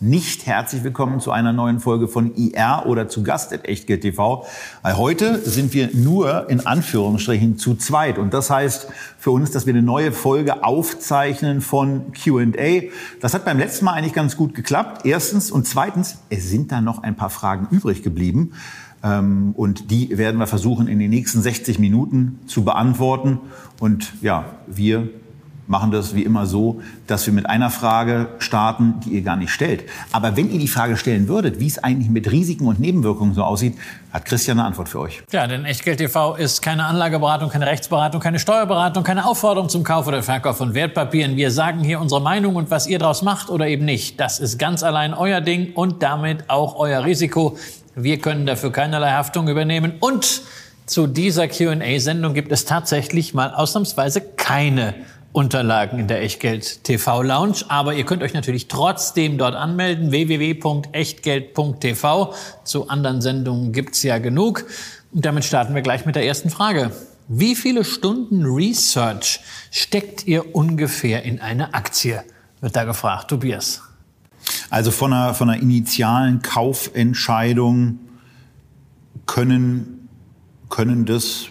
nicht herzlich willkommen zu einer neuen Folge von IR oder zu Gast at Echtgeld TV. Weil heute sind wir nur in Anführungsstrichen zu zweit. Und das heißt für uns, dass wir eine neue Folge aufzeichnen von Q&A. Das hat beim letzten Mal eigentlich ganz gut geklappt. Erstens. Und zweitens, es sind da noch ein paar Fragen übrig geblieben. Ähm, und die werden wir versuchen in den nächsten 60 Minuten zu beantworten. Und ja, wir machen das wie immer so, dass wir mit einer Frage starten, die ihr gar nicht stellt. Aber wenn ihr die Frage stellen würdet, wie es eigentlich mit Risiken und Nebenwirkungen so aussieht, hat Christian eine Antwort für euch. Ja, denn Echtgeld TV ist keine Anlageberatung, keine Rechtsberatung, keine Steuerberatung, keine Aufforderung zum Kauf oder Verkauf von Wertpapieren. Wir sagen hier unsere Meinung und was ihr daraus macht oder eben nicht. Das ist ganz allein euer Ding und damit auch euer Risiko. Wir können dafür keinerlei Haftung übernehmen und zu dieser Q&A-Sendung gibt es tatsächlich mal ausnahmsweise keine Unterlagen in der Echtgeld TV Lounge. Aber ihr könnt euch natürlich trotzdem dort anmelden. www.echtgeld.tv. Zu anderen Sendungen gibt's ja genug. Und damit starten wir gleich mit der ersten Frage. Wie viele Stunden Research steckt ihr ungefähr in eine Aktie? Wird da gefragt. Tobias. Also von einer, von einer initialen Kaufentscheidung können, können das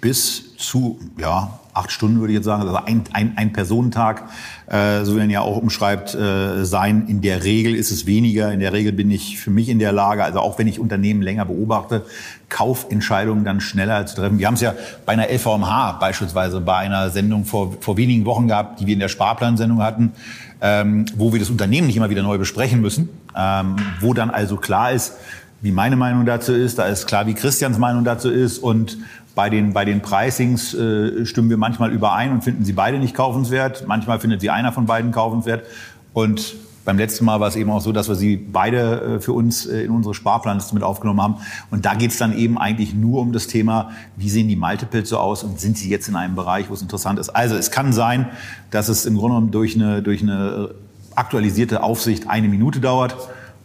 bis zu ja, acht Stunden, würde ich jetzt sagen, also ein, ein, ein Personentag, äh, so wie man ja auch umschreibt, äh, sein. In der Regel ist es weniger. In der Regel bin ich für mich in der Lage, also auch wenn ich Unternehmen länger beobachte, Kaufentscheidungen dann schneller zu treffen. Wir haben es ja bei einer LVMH beispielsweise bei einer Sendung vor, vor wenigen Wochen gehabt, die wir in der Sparplansendung hatten, ähm, wo wir das Unternehmen nicht immer wieder neu besprechen müssen, ähm, wo dann also klar ist, wie meine Meinung dazu ist, da ist klar, wie Christians Meinung dazu ist und bei den, bei den Pricings äh, stimmen wir manchmal überein und finden sie beide nicht kaufenswert. Manchmal findet sie einer von beiden kaufenswert. Und beim letzten Mal war es eben auch so, dass wir sie beide äh, für uns äh, in unsere Sparplanliste mit aufgenommen haben. Und da geht es dann eben eigentlich nur um das Thema, wie sehen die Multiples so aus und sind sie jetzt in einem Bereich, wo es interessant ist. Also es kann sein, dass es im Grunde genommen durch eine, durch eine aktualisierte Aufsicht eine Minute dauert.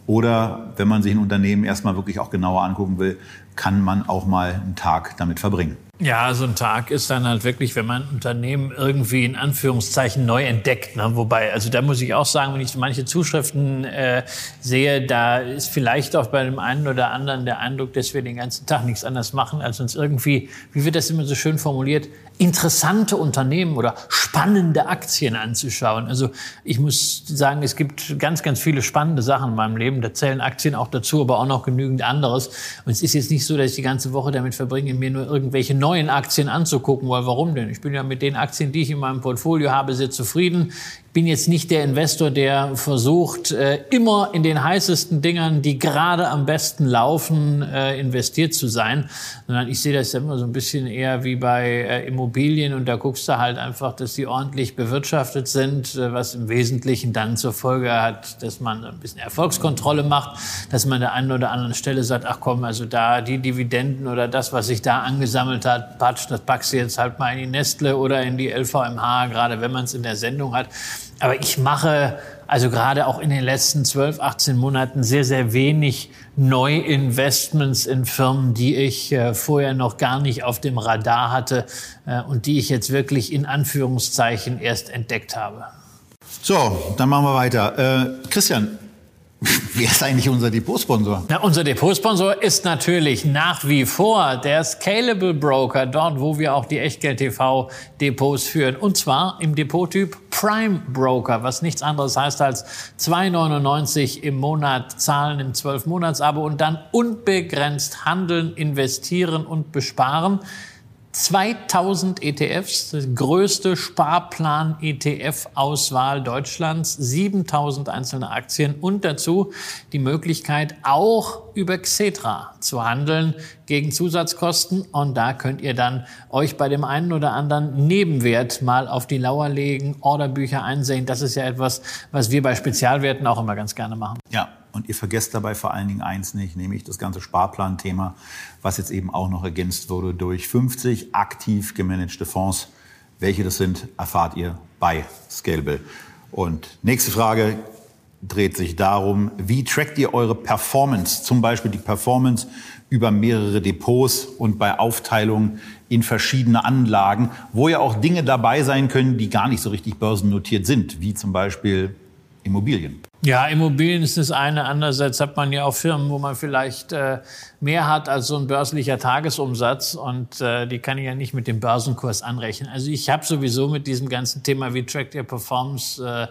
Oder wenn man sich ein Unternehmen erstmal wirklich auch genauer angucken will, kann man auch mal einen Tag damit verbringen. Ja, so ein Tag ist dann halt wirklich, wenn man Unternehmen irgendwie in Anführungszeichen neu entdeckt. Ne? Wobei, also da muss ich auch sagen, wenn ich manche Zuschriften äh, sehe, da ist vielleicht auch bei dem einen oder anderen der Eindruck, dass wir den ganzen Tag nichts anderes machen, als uns irgendwie, wie wird das immer so schön formuliert, interessante Unternehmen oder spannende Aktien anzuschauen. Also ich muss sagen, es gibt ganz, ganz viele spannende Sachen in meinem Leben. Da zählen Aktien auch dazu, aber auch noch genügend anderes. Und es ist jetzt nicht so, dass ich die ganze Woche damit verbringe, mir nur irgendwelche neuen Aktien anzugucken. Weil warum denn? Ich bin ja mit den Aktien, die ich in meinem Portfolio habe, sehr zufrieden bin jetzt nicht der Investor, der versucht, äh, immer in den heißesten Dingern, die gerade am besten laufen, äh, investiert zu sein, sondern ich sehe das immer so ein bisschen eher wie bei äh, Immobilien und da guckst du halt einfach, dass die ordentlich bewirtschaftet sind, was im Wesentlichen dann zur Folge hat, dass man ein bisschen Erfolgskontrolle macht, dass man an der einen oder anderen Stelle sagt, ach komm, also da die Dividenden oder das, was sich da angesammelt hat, patsch, das packst du jetzt halt mal in die Nestle oder in die LVMH, gerade wenn man es in der Sendung hat. Aber ich mache also gerade auch in den letzten 12, 18 Monaten sehr, sehr wenig Neuinvestments in Firmen, die ich äh, vorher noch gar nicht auf dem Radar hatte äh, und die ich jetzt wirklich in Anführungszeichen erst entdeckt habe. So, dann machen wir weiter. Äh, Christian, Wer ist eigentlich unser Depotsponsor? Na, unser Depotsponsor ist natürlich nach wie vor der Scalable Broker, dort wo wir auch die Echtgeld TV Depots führen. Und zwar im Depottyp Prime Broker, was nichts anderes heißt als 2,99 im Monat zahlen im 12-Monats-Abo und dann unbegrenzt handeln, investieren und besparen. 2000 ETFs, das größte Sparplan-ETF-Auswahl Deutschlands, 7000 einzelne Aktien und dazu die Möglichkeit, auch über Xetra zu handeln gegen Zusatzkosten. Und da könnt ihr dann euch bei dem einen oder anderen Nebenwert mal auf die Lauer legen, Orderbücher einsehen. Das ist ja etwas, was wir bei Spezialwerten auch immer ganz gerne machen. Ja, Und ihr vergesst dabei vor allen Dingen eins nicht, nämlich das ganze Sparplan-Thema, was jetzt eben auch noch ergänzt wurde durch 50 aktiv gemanagte Fonds. Welche das sind, erfahrt ihr bei Scalable. Und nächste Frage dreht sich darum, wie trackt ihr eure Performance, zum Beispiel die Performance über mehrere Depots und bei Aufteilung in verschiedene Anlagen, wo ja auch Dinge dabei sein können, die gar nicht so richtig börsennotiert sind, wie zum Beispiel Immobilien. Ja, Immobilien ist das eine. Andererseits hat man ja auch Firmen, wo man vielleicht äh, mehr hat als so ein börslicher Tagesumsatz und äh, die kann ich ja nicht mit dem Börsenkurs anrechnen. Also ich habe sowieso mit diesem ganzen Thema, wie trackt ihr Performance, äh,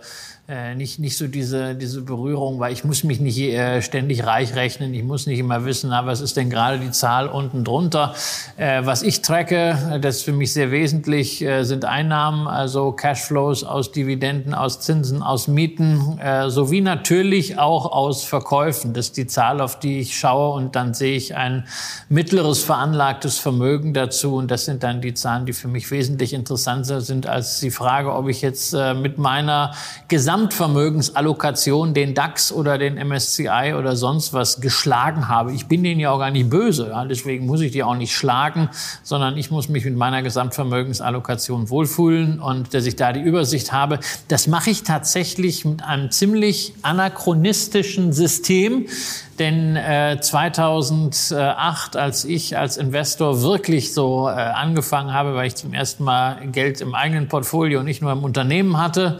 äh, nicht, nicht so diese, diese Berührung, weil ich muss mich nicht äh, ständig reich rechnen. Ich muss nicht immer wissen, na, was ist denn gerade die Zahl unten drunter. Äh, was ich tracke, das ist für mich sehr wesentlich, äh, sind Einnahmen, also Cashflows aus Dividenden, aus Zinsen, aus Mieten, äh, sowie natürlich auch aus Verkäufen. Das ist die Zahl, auf die ich schaue und dann sehe ich ein mittleres veranlagtes Vermögen dazu. Und das sind dann die Zahlen, die für mich wesentlich interessanter sind als die Frage, ob ich jetzt äh, mit meiner Gesamt Gesamtvermögensallokation den DAX oder den MSCI oder sonst was geschlagen habe. Ich bin denen ja auch gar nicht böse, ja, deswegen muss ich die auch nicht schlagen, sondern ich muss mich mit meiner Gesamtvermögensallokation wohlfühlen und dass ich da die Übersicht habe. Das mache ich tatsächlich mit einem ziemlich anachronistischen System. Denn äh, 2008, als ich als Investor wirklich so äh, angefangen habe, weil ich zum ersten Mal Geld im eigenen Portfolio, nicht nur im Unternehmen hatte,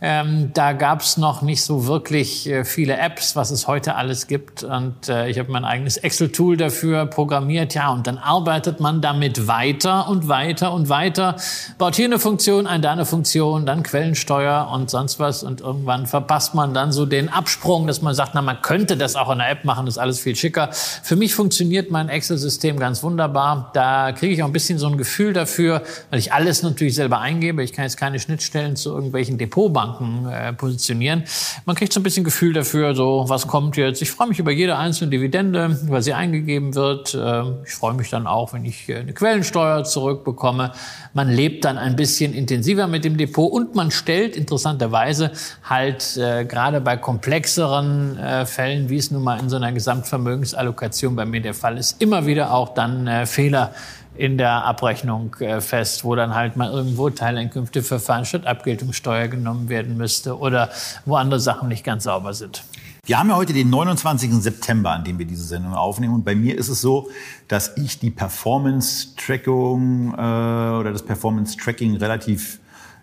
ähm, da gab es noch nicht so wirklich äh, viele Apps, was es heute alles gibt. Und äh, ich habe mein eigenes Excel-Tool dafür programmiert. Ja, und dann arbeitet man damit weiter und weiter und weiter. Baut hier eine Funktion, ein da eine Funktion, dann Quellensteuer und sonst was. Und irgendwann verpasst man dann so den Absprung, dass man sagt, na, man könnte das auch in der App machen, das ist alles viel schicker. Für mich funktioniert mein Excel-System ganz wunderbar. Da kriege ich auch ein bisschen so ein Gefühl dafür, weil ich alles natürlich selber eingebe. Ich kann jetzt keine Schnittstellen zu irgendwelchen Depotbanken Banken äh, positionieren. Man kriegt so ein bisschen Gefühl dafür, so was kommt jetzt. Ich freue mich über jede einzelne Dividende, weil sie eingegeben wird. Äh, ich freue mich dann auch, wenn ich äh, eine Quellensteuer zurückbekomme. Man lebt dann ein bisschen intensiver mit dem Depot und man stellt interessanterweise halt äh, gerade bei komplexeren äh, Fällen, wie es nun mal in so einer Gesamtvermögensallokation bei mir der Fall ist, immer wieder auch dann äh, Fehler in der Abrechnung äh, fest, wo dann halt mal irgendwo Teileinkünfte für Veranstaltungssteuer genommen werden müsste oder wo andere Sachen nicht ganz sauber sind. Wir haben ja heute den 29. September, an dem wir diese Sendung aufnehmen. Und bei mir ist es so, dass ich die Performance-Trackung äh, oder das Performance-Tracking relativ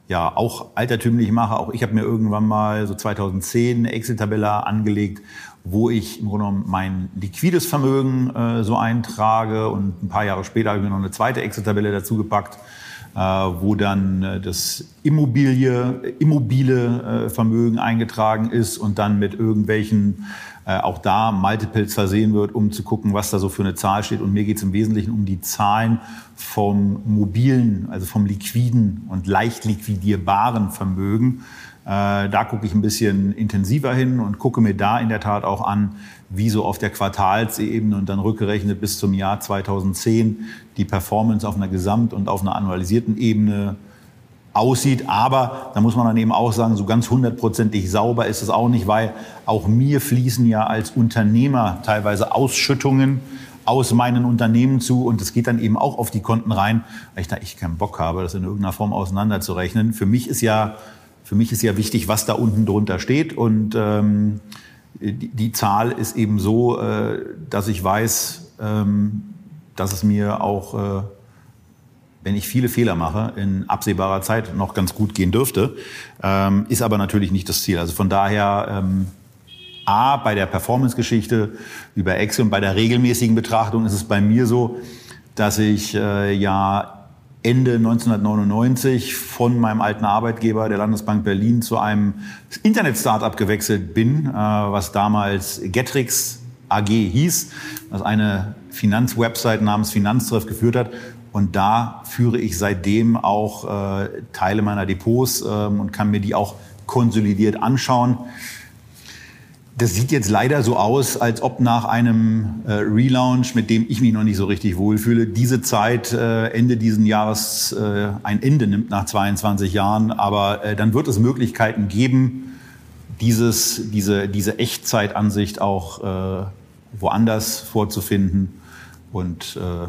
ja auch altertümlich mache. Auch ich habe mir irgendwann mal so 2010 eine Excel-Tabelle angelegt, wo ich im Grunde genommen mein liquides Vermögen äh, so eintrage und ein paar Jahre später habe ich mir noch eine zweite Excel-Tabelle dazu gepackt, äh, wo dann äh, das Immobilie, immobile äh, Vermögen eingetragen ist und dann mit irgendwelchen äh, auch da Multiples versehen wird, um zu gucken, was da so für eine Zahl steht. Und mir geht es im Wesentlichen um die Zahlen vom mobilen, also vom liquiden und leicht liquidierbaren Vermögen. Äh, da gucke ich ein bisschen intensiver hin und gucke mir da in der Tat auch an, wie so auf der Quartalsebene und dann rückgerechnet bis zum Jahr 2010 die Performance auf einer Gesamt- und auf einer annualisierten Ebene aussieht. Aber da muss man dann eben auch sagen, so ganz hundertprozentig sauber ist es auch nicht, weil auch mir fließen ja als Unternehmer teilweise Ausschüttungen aus meinen Unternehmen zu und es geht dann eben auch auf die Konten rein, weil ich da echt keinen Bock habe, das in irgendeiner Form auseinanderzurechnen. Für mich ist ja für mich ist ja wichtig, was da unten drunter steht. Und ähm, die, die, Zahl ist eben so, äh, dass ich weiß, ähm, dass es mir auch, äh, wenn ich viele Fehler mache, in absehbarer Zeit noch ganz gut gehen dürfte. Ähm, ist aber natürlich nicht das Ziel. Also von daher, ähm, A, bei der Performance-Geschichte über Excel und bei der regelmäßigen Betrachtung ist es bei mir so, dass ich äh, ja Ende 1999 von meinem alten Arbeitgeber, der Landesbank Berlin, zu einem Internet-Startup gewechselt bin, äh, was damals Getrix AG hieß, was eine Finanzwebsite namens Finanztreff geführt hat. Und da führe ich seitdem auch äh, Teile meiner Depots ähm, und kann mir die auch konsolidiert anschauen. Das sieht jetzt leider so aus, als ob nach einem äh, Relaunch, mit dem ich mich noch nicht so richtig wohlfühle, diese Zeit äh, Ende diesen Jahres äh, ein Ende nimmt nach 22 Jahren. Aber äh, dann wird es Möglichkeiten geben, dieses, diese, diese Echtzeitansicht auch äh, woanders vorzufinden. Und äh,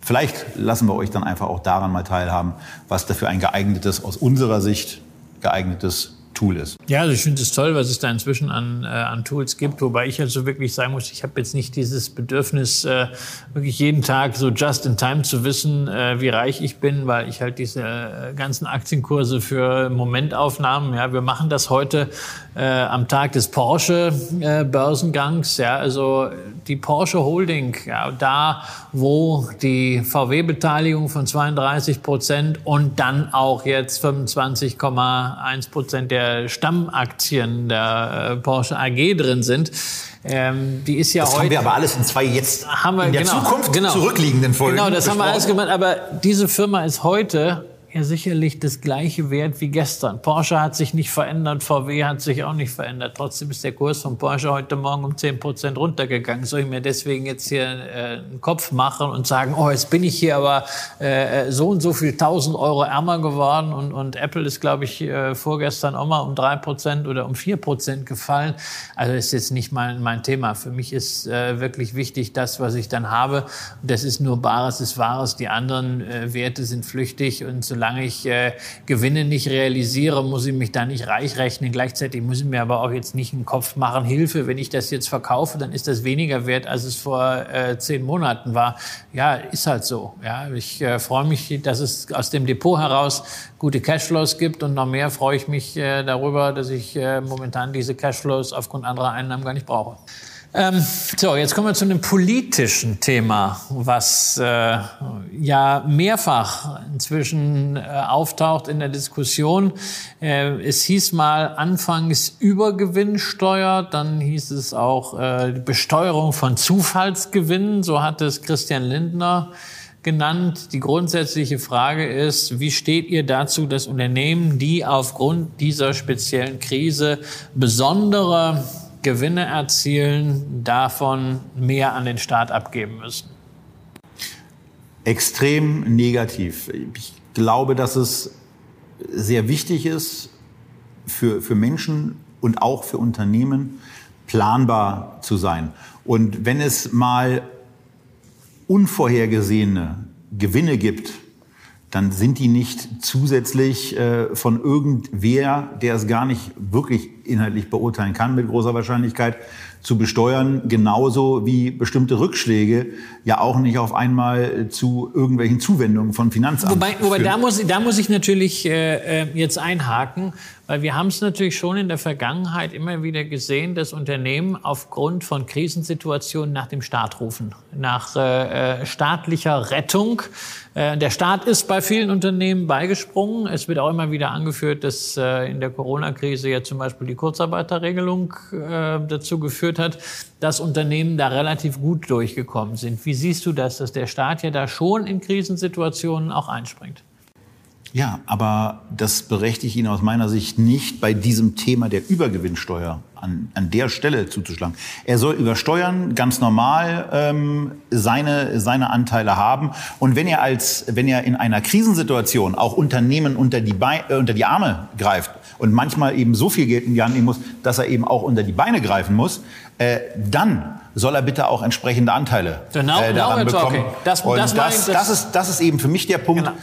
vielleicht lassen wir euch dann einfach auch daran mal teilhaben, was dafür ein geeignetes, aus unserer Sicht geeignetes Tool ist. Ja, also ich finde es toll, was es da inzwischen an, äh, an Tools gibt, wobei ich also wirklich sagen muss, ich habe jetzt nicht dieses Bedürfnis, äh, wirklich jeden Tag so just in time zu wissen, äh, wie reich ich bin, weil ich halt diese äh, ganzen Aktienkurse für Momentaufnahmen, ja, wir machen das heute äh, am Tag des Porsche äh, ja, also die Porsche Holding, ja, da wo die VW-Beteiligung von 32 Prozent und dann auch jetzt 25,1 Prozent der Stammaktien der äh, Porsche AG drin sind. Ähm, die ist ja das heute, haben wir aber alles in zwei jetzt haben wir, in der genau, Zukunft genau, zurückliegenden Folgen. Genau, das besprochen. haben wir alles gemacht. Aber diese Firma ist heute ja sicherlich das gleiche Wert wie gestern. Porsche hat sich nicht verändert, VW hat sich auch nicht verändert. Trotzdem ist der Kurs von Porsche heute Morgen um 10 Prozent runtergegangen. Soll ich mir deswegen jetzt hier äh, einen Kopf machen und sagen, oh, jetzt bin ich hier aber äh, so und so viel 1000 Euro ärmer geworden und, und Apple ist, glaube ich, äh, vorgestern auch mal um 3 Prozent oder um 4 Prozent gefallen. Also ist jetzt nicht mein, mein Thema. Für mich ist äh, wirklich wichtig, das, was ich dann habe. Das ist nur Bares ist Wahres. Die anderen äh, Werte sind flüchtig und so solange ich äh, Gewinne nicht realisiere, muss ich mich da nicht reich rechnen. Gleichzeitig muss ich mir aber auch jetzt nicht einen Kopf machen, Hilfe, wenn ich das jetzt verkaufe, dann ist das weniger wert, als es vor äh, zehn Monaten war. Ja, ist halt so. Ja, ich äh, freue mich, dass es aus dem Depot heraus gute Cashflows gibt und noch mehr freue ich mich äh, darüber, dass ich äh, momentan diese Cashflows aufgrund anderer Einnahmen gar nicht brauche. Ähm, so, jetzt kommen wir zu einem politischen Thema, was äh, ja mehrfach inzwischen äh, auftaucht in der Diskussion. Äh, es hieß mal anfangs Übergewinnsteuer, dann hieß es auch äh, Besteuerung von Zufallsgewinnen, so hat es Christian Lindner genannt. Die grundsätzliche Frage ist, wie steht ihr dazu, dass Unternehmen, die aufgrund dieser speziellen Krise besondere Gewinne erzielen, davon mehr an den Staat abgeben müssen? Extrem negativ. Ich glaube, dass es sehr wichtig ist für, für Menschen und auch für Unternehmen, planbar zu sein. Und wenn es mal unvorhergesehene Gewinne gibt, dann sind die nicht zusätzlich äh, von irgendwer, der es gar nicht wirklich inhaltlich beurteilen kann, mit großer Wahrscheinlichkeit zu besteuern, genauso wie bestimmte Rückschläge ja auch nicht auf einmal zu irgendwelchen Zuwendungen von Finanzamten. Wobei, wobei da, muss, da muss ich natürlich äh, äh jetzt einhaken. Weil wir haben es natürlich schon in der Vergangenheit immer wieder gesehen, dass Unternehmen aufgrund von Krisensituationen nach dem Staat rufen, nach äh, äh, staatlicher Rettung. Äh, der Staat ist bei vielen Unternehmen beigesprungen. Es wird auch immer wieder angeführt, dass äh, in der Corona-Krise ja zum Beispiel die Kurzarbeiterregelung äh, dazu geführt hat, dass Unternehmen da relativ gut durchgekommen sind. Wie siehst du das, dass der Staat ja da schon in Krisensituationen auch einspringt? Ja, aber das berechtigt ihn aus meiner Sicht nicht, bei diesem Thema der Übergewinnsteuer an, an der Stelle zuzuschlagen. Er soll übersteuern, ganz normal ähm, seine, seine Anteile haben. Und wenn er, als, wenn er in einer Krisensituation auch Unternehmen unter die, Be äh, unter die Arme greift und manchmal eben so viel Geld in die Hand nehmen muss, dass er eben auch unter die Beine greifen muss, äh, dann soll er bitte auch entsprechende Anteile äh, daran bekommen. Das, das, das, das, ist, das ist eben für mich der Punkt. Genau.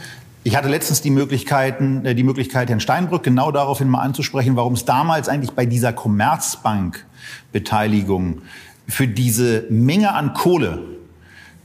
Ich hatte letztens die, Möglichkeiten, äh, die Möglichkeit, Herrn Steinbrück genau daraufhin mal anzusprechen, warum es damals eigentlich bei dieser Commerzbank-Beteiligung für diese Menge an Kohle,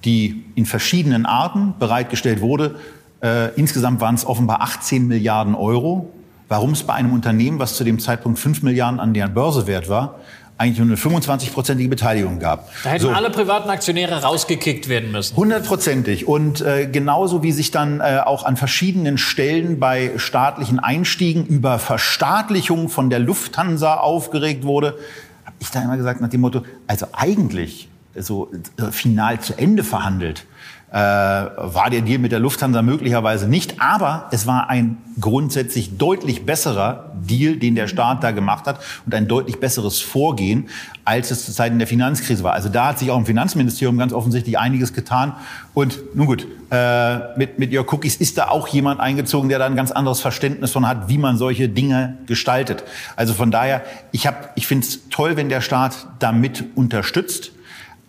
die in verschiedenen Arten bereitgestellt wurde, äh, insgesamt waren es offenbar 18 Milliarden Euro, warum es bei einem Unternehmen, was zu dem Zeitpunkt 5 Milliarden an der Börse wert war, eigentlich nur eine 25-prozentige Beteiligung gab. Da hätten so. alle privaten Aktionäre rausgekickt werden müssen. Hundertprozentig. Und äh, genauso wie sich dann äh, auch an verschiedenen Stellen bei staatlichen Einstiegen über Verstaatlichung von der Lufthansa aufgeregt wurde, habe ich da immer gesagt nach dem Motto, also eigentlich so äh, final zu Ende verhandelt äh, war der Deal mit der Lufthansa möglicherweise nicht. Aber es war ein grundsätzlich deutlich besserer Deal, den der Staat da gemacht hat und ein deutlich besseres Vorgehen, als es zu Zeiten der Finanzkrise war. Also da hat sich auch im Finanzministerium ganz offensichtlich einiges getan. Und nun gut, äh, mit, mit Your Cookies ist da auch jemand eingezogen, der da ein ganz anderes Verständnis von hat, wie man solche Dinge gestaltet. Also von daher, ich, hab, ich finde es toll, wenn der Staat damit unterstützt.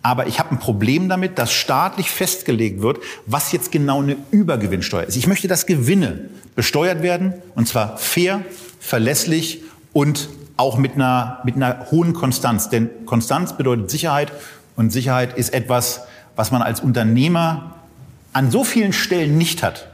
Aber ich habe ein Problem damit, dass staatlich festgelegt wird, was jetzt genau eine Übergewinnsteuer ist. Ich möchte, dass Gewinne besteuert werden, und zwar fair, verlässlich und auch mit einer, mit einer hohen Konstanz. Denn Konstanz bedeutet Sicherheit und Sicherheit ist etwas, was man als Unternehmer an so vielen Stellen nicht hat.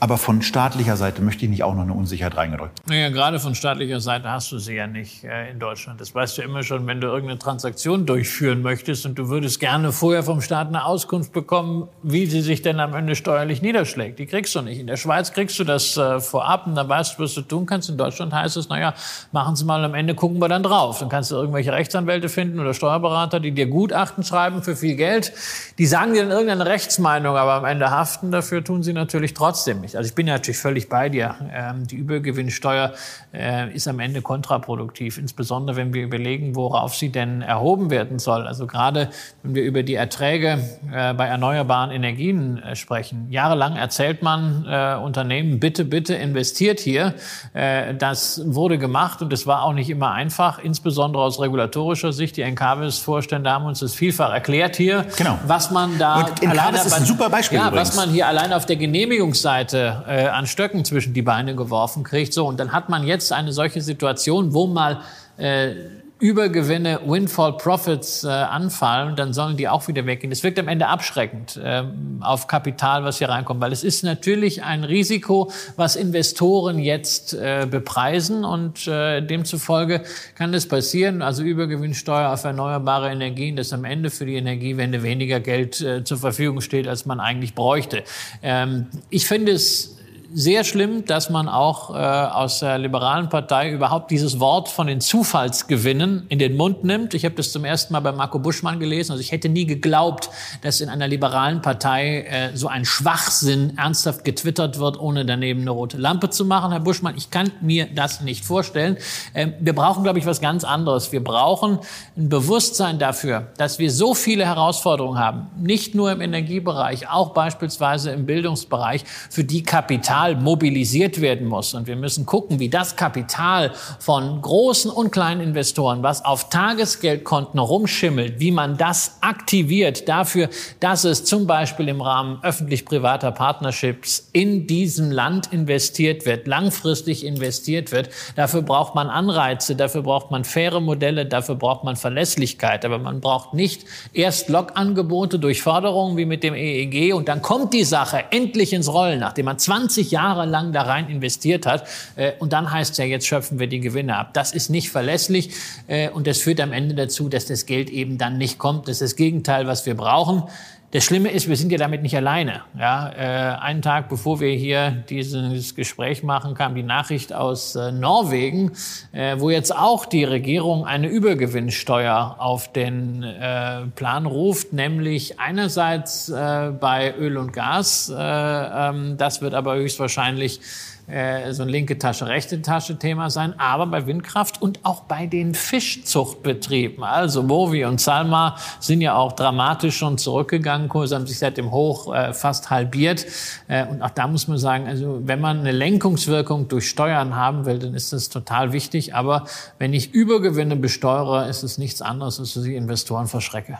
Aber von staatlicher Seite möchte ich nicht auch noch eine Unsicherheit reingedrückt. Naja, gerade von staatlicher Seite hast du sie ja nicht äh, in Deutschland. Das weißt du immer schon, wenn du irgendeine Transaktion durchführen möchtest und du würdest gerne vorher vom Staat eine Auskunft bekommen, wie sie sich denn am Ende steuerlich niederschlägt. Die kriegst du nicht. In der Schweiz kriegst du das äh, vorab und dann weißt du, was du tun kannst. In Deutschland heißt es, naja, machen Sie mal am Ende, gucken wir dann drauf. Dann kannst du irgendwelche Rechtsanwälte finden oder Steuerberater, die dir Gutachten schreiben für viel Geld. Die sagen dir dann irgendeine Rechtsmeinung, aber am Ende haften dafür tun sie natürlich trotzdem nicht. Also ich bin natürlich völlig bei dir. Ähm, die Übergewinnsteuer äh, ist am Ende kontraproduktiv, insbesondere wenn wir überlegen, worauf sie denn erhoben werden soll. Also gerade wenn wir über die Erträge äh, bei erneuerbaren Energien äh, sprechen. Jahrelang erzählt man Unternehmen, bitte, bitte investiert hier. das wurde gemacht und es war auch nicht immer einfach, insbesondere aus regulatorischer Sicht. Die NKWs-Vorstände haben uns das vielfach erklärt hier, genau. was man da und alleine, ist ein super Beispiel ja, übrigens. was man hier allein auf der Genehmigungsseite äh, an Stöcken zwischen die Beine geworfen kriegt. So, und dann hat man jetzt eine solche Situation, wo mal äh, Übergewinne, Windfall Profits äh, anfallen, dann sollen die auch wieder weggehen. Das wirkt am Ende abschreckend ähm, auf Kapital, was hier reinkommt, weil es ist natürlich ein Risiko, was Investoren jetzt äh, bepreisen und äh, demzufolge kann das passieren, also Übergewinnsteuer auf erneuerbare Energien, dass am Ende für die Energiewende weniger Geld äh, zur Verfügung steht, als man eigentlich bräuchte. Ähm, ich finde es sehr schlimm, dass man auch äh, aus der liberalen Partei überhaupt dieses Wort von den Zufallsgewinnen in den Mund nimmt. Ich habe das zum ersten Mal bei Marco Buschmann gelesen. Also ich hätte nie geglaubt, dass in einer liberalen Partei äh, so ein Schwachsinn ernsthaft getwittert wird, ohne daneben eine rote Lampe zu machen. Herr Buschmann, ich kann mir das nicht vorstellen. Ähm, wir brauchen, glaube ich, was ganz anderes. Wir brauchen ein Bewusstsein dafür, dass wir so viele Herausforderungen haben, nicht nur im Energiebereich, auch beispielsweise im Bildungsbereich, für die Kapital Kapital mobilisiert werden muss. Und wir müssen gucken, wie das Kapital von großen und kleinen Investoren, was auf Tagesgeldkonten rumschimmelt, wie man das aktiviert dafür, dass es zum Beispiel im Rahmen öffentlich-privater Partnerships in diesem Land investiert wird, langfristig investiert wird. Dafür braucht man Anreize, dafür braucht man faire Modelle, dafür braucht man Verlässlichkeit. Aber man braucht nicht erst Logangebote durch Förderungen wie mit dem EEG und dann kommt die Sache endlich ins Rollen, nachdem man 20 20 Jahre lang da rein investiert hat. Äh, und dann heißt es ja, jetzt schöpfen wir die Gewinne ab. Das ist nicht verlässlich äh, und das führt am Ende dazu, dass das Geld eben dann nicht kommt. Das ist das Gegenteil, was wir brauchen. Das Schlimme ist, wir sind ja damit nicht alleine. Ja, äh, einen Tag bevor wir hier dieses Gespräch machen, kam die Nachricht aus äh, Norwegen, äh, wo jetzt auch die Regierung eine Übergewinnsteuer auf den äh, Plan ruft, nämlich einerseits äh, bei Öl und Gas. Äh, ähm, das wird aber höchstwahrscheinlich äh, so ein linke Tasche, rechte Tasche Thema sein, aber bei Windkraft und auch bei den Fischzuchtbetrieben. Also Movi und Salma sind ja auch dramatisch schon zurückgegangen, Kurse haben sich seit dem Hoch äh, fast halbiert. Äh, und auch da muss man sagen, also wenn man eine Lenkungswirkung durch Steuern haben will, dann ist das total wichtig. Aber wenn ich Übergewinne besteuere, ist es nichts anderes, als dass ich Investoren verschrecke.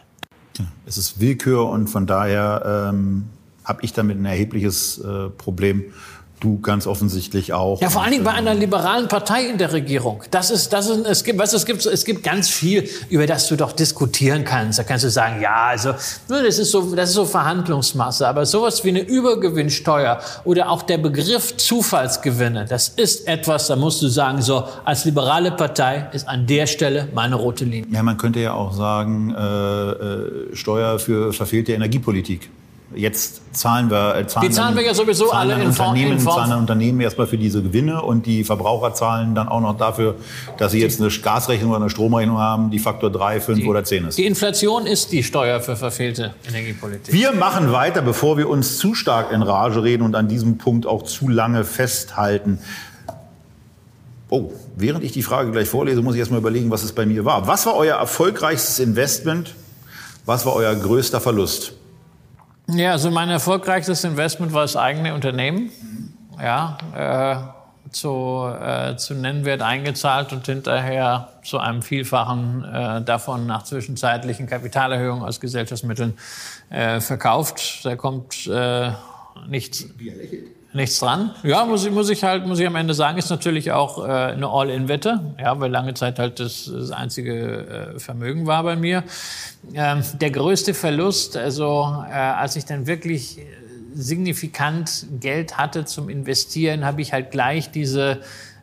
Es ist Willkür und von daher ähm, habe ich damit ein erhebliches äh, Problem. Du ganz offensichtlich auch. Ja, vor allen Dingen bei einer liberalen Partei in der Regierung. Das ist, das ist, es gibt, was es gibt, es gibt ganz viel, über das du doch diskutieren kannst. Da kannst du sagen, ja, also, das ist so, das ist so Verhandlungsmasse. Aber sowas wie eine Übergewinnsteuer oder auch der Begriff Zufallsgewinne, das ist etwas, da musst du sagen, so, als liberale Partei ist an der Stelle meine rote Linie. Ja, man könnte ja auch sagen, äh, äh, Steuer für verfehlte Energiepolitik. Jetzt zahlen wir, äh, zahlen, die zahlen wir ja sowieso alle in Unternehmen, Form, zahlen Unternehmen erstmal für diese Gewinne und die Verbraucher zahlen dann auch noch dafür, dass sie jetzt eine Gasrechnung oder eine Stromrechnung haben, die Faktor 3, 5 die, oder 10 ist. Die Inflation ist die Steuer für verfehlte Energiepolitik. Wir machen weiter, bevor wir uns zu stark in Rage reden und an diesem Punkt auch zu lange festhalten. Oh, während ich die Frage gleich vorlese, muss ich erstmal überlegen, was es bei mir war. Was war euer erfolgreichstes Investment? Was war euer größter Verlust? Ja, also mein erfolgreichstes Investment war das eigene Unternehmen. Ja, äh, zu, äh, zu Nennwert eingezahlt und hinterher zu einem Vielfachen äh, davon nach zwischenzeitlichen Kapitalerhöhungen aus Gesellschaftsmitteln äh, verkauft. Da kommt äh, nichts. Wie er lächelt nichts dran. Ja, muss ich, muss ich halt, muss ich am Ende sagen, ist natürlich auch äh, eine All-In-Wette, ja, weil lange Zeit halt das, das einzige äh, Vermögen war bei mir. Ähm, der größte Verlust, also äh, als ich dann wirklich signifikant Geld hatte zum Investieren, habe ich halt gleich diese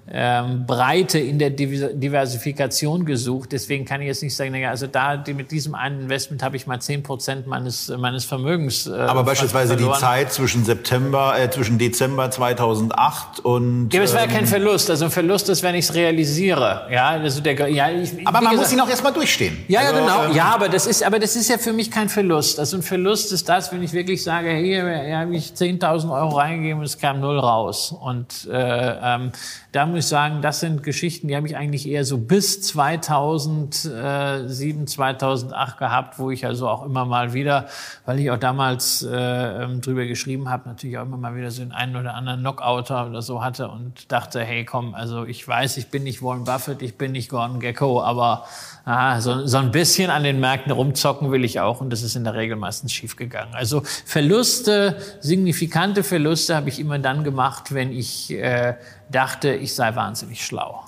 ähm, Breite in der Diversifikation gesucht. Deswegen kann ich jetzt nicht sagen, naja, also da die, mit diesem einen Investment habe ich mal zehn Prozent meines meines Vermögens. Äh, Aber beispielsweise verloren. die Zeit zwischen September, äh, zwischen Dezember 2008 und. Ja, es war ja kein ähm, Verlust. Also ein Verlust ist, wenn ich es realisiere. Ja, also der, ja, ich, aber man gesagt, muss ihn auch erstmal durchstehen. Ja, also, ja, genau. Ähm, ja, aber das ist, aber das ist ja für mich kein Verlust. Also ein Verlust ist das, wenn ich wirklich sage, hier, hier habe ich 10.000 Euro reingegeben und es kam null raus. Und äh, ähm, da muss ich sagen, das sind Geschichten, die habe ich eigentlich eher so bis 2007, 2008 gehabt, wo ich also auch immer mal wieder, weil ich auch damals äh, ähm, drüber geschrieben habe, natürlich auch immer mal wieder so den einen oder anderen Knockouter oder so hatte und dachte, hey, komm, also ich weiß, ich bin nicht Warren Buffett, ich bin nicht Gordon Gecko, aber ah, so, so ein bisschen an den Märkten rumzocken will ich auch und das ist in der Regel meistens schiefgegangen. Also Verluste, signifikante Verluste habe ich immer dann gemacht, wenn ich äh, dachte, ich sei wahnsinnig schlau.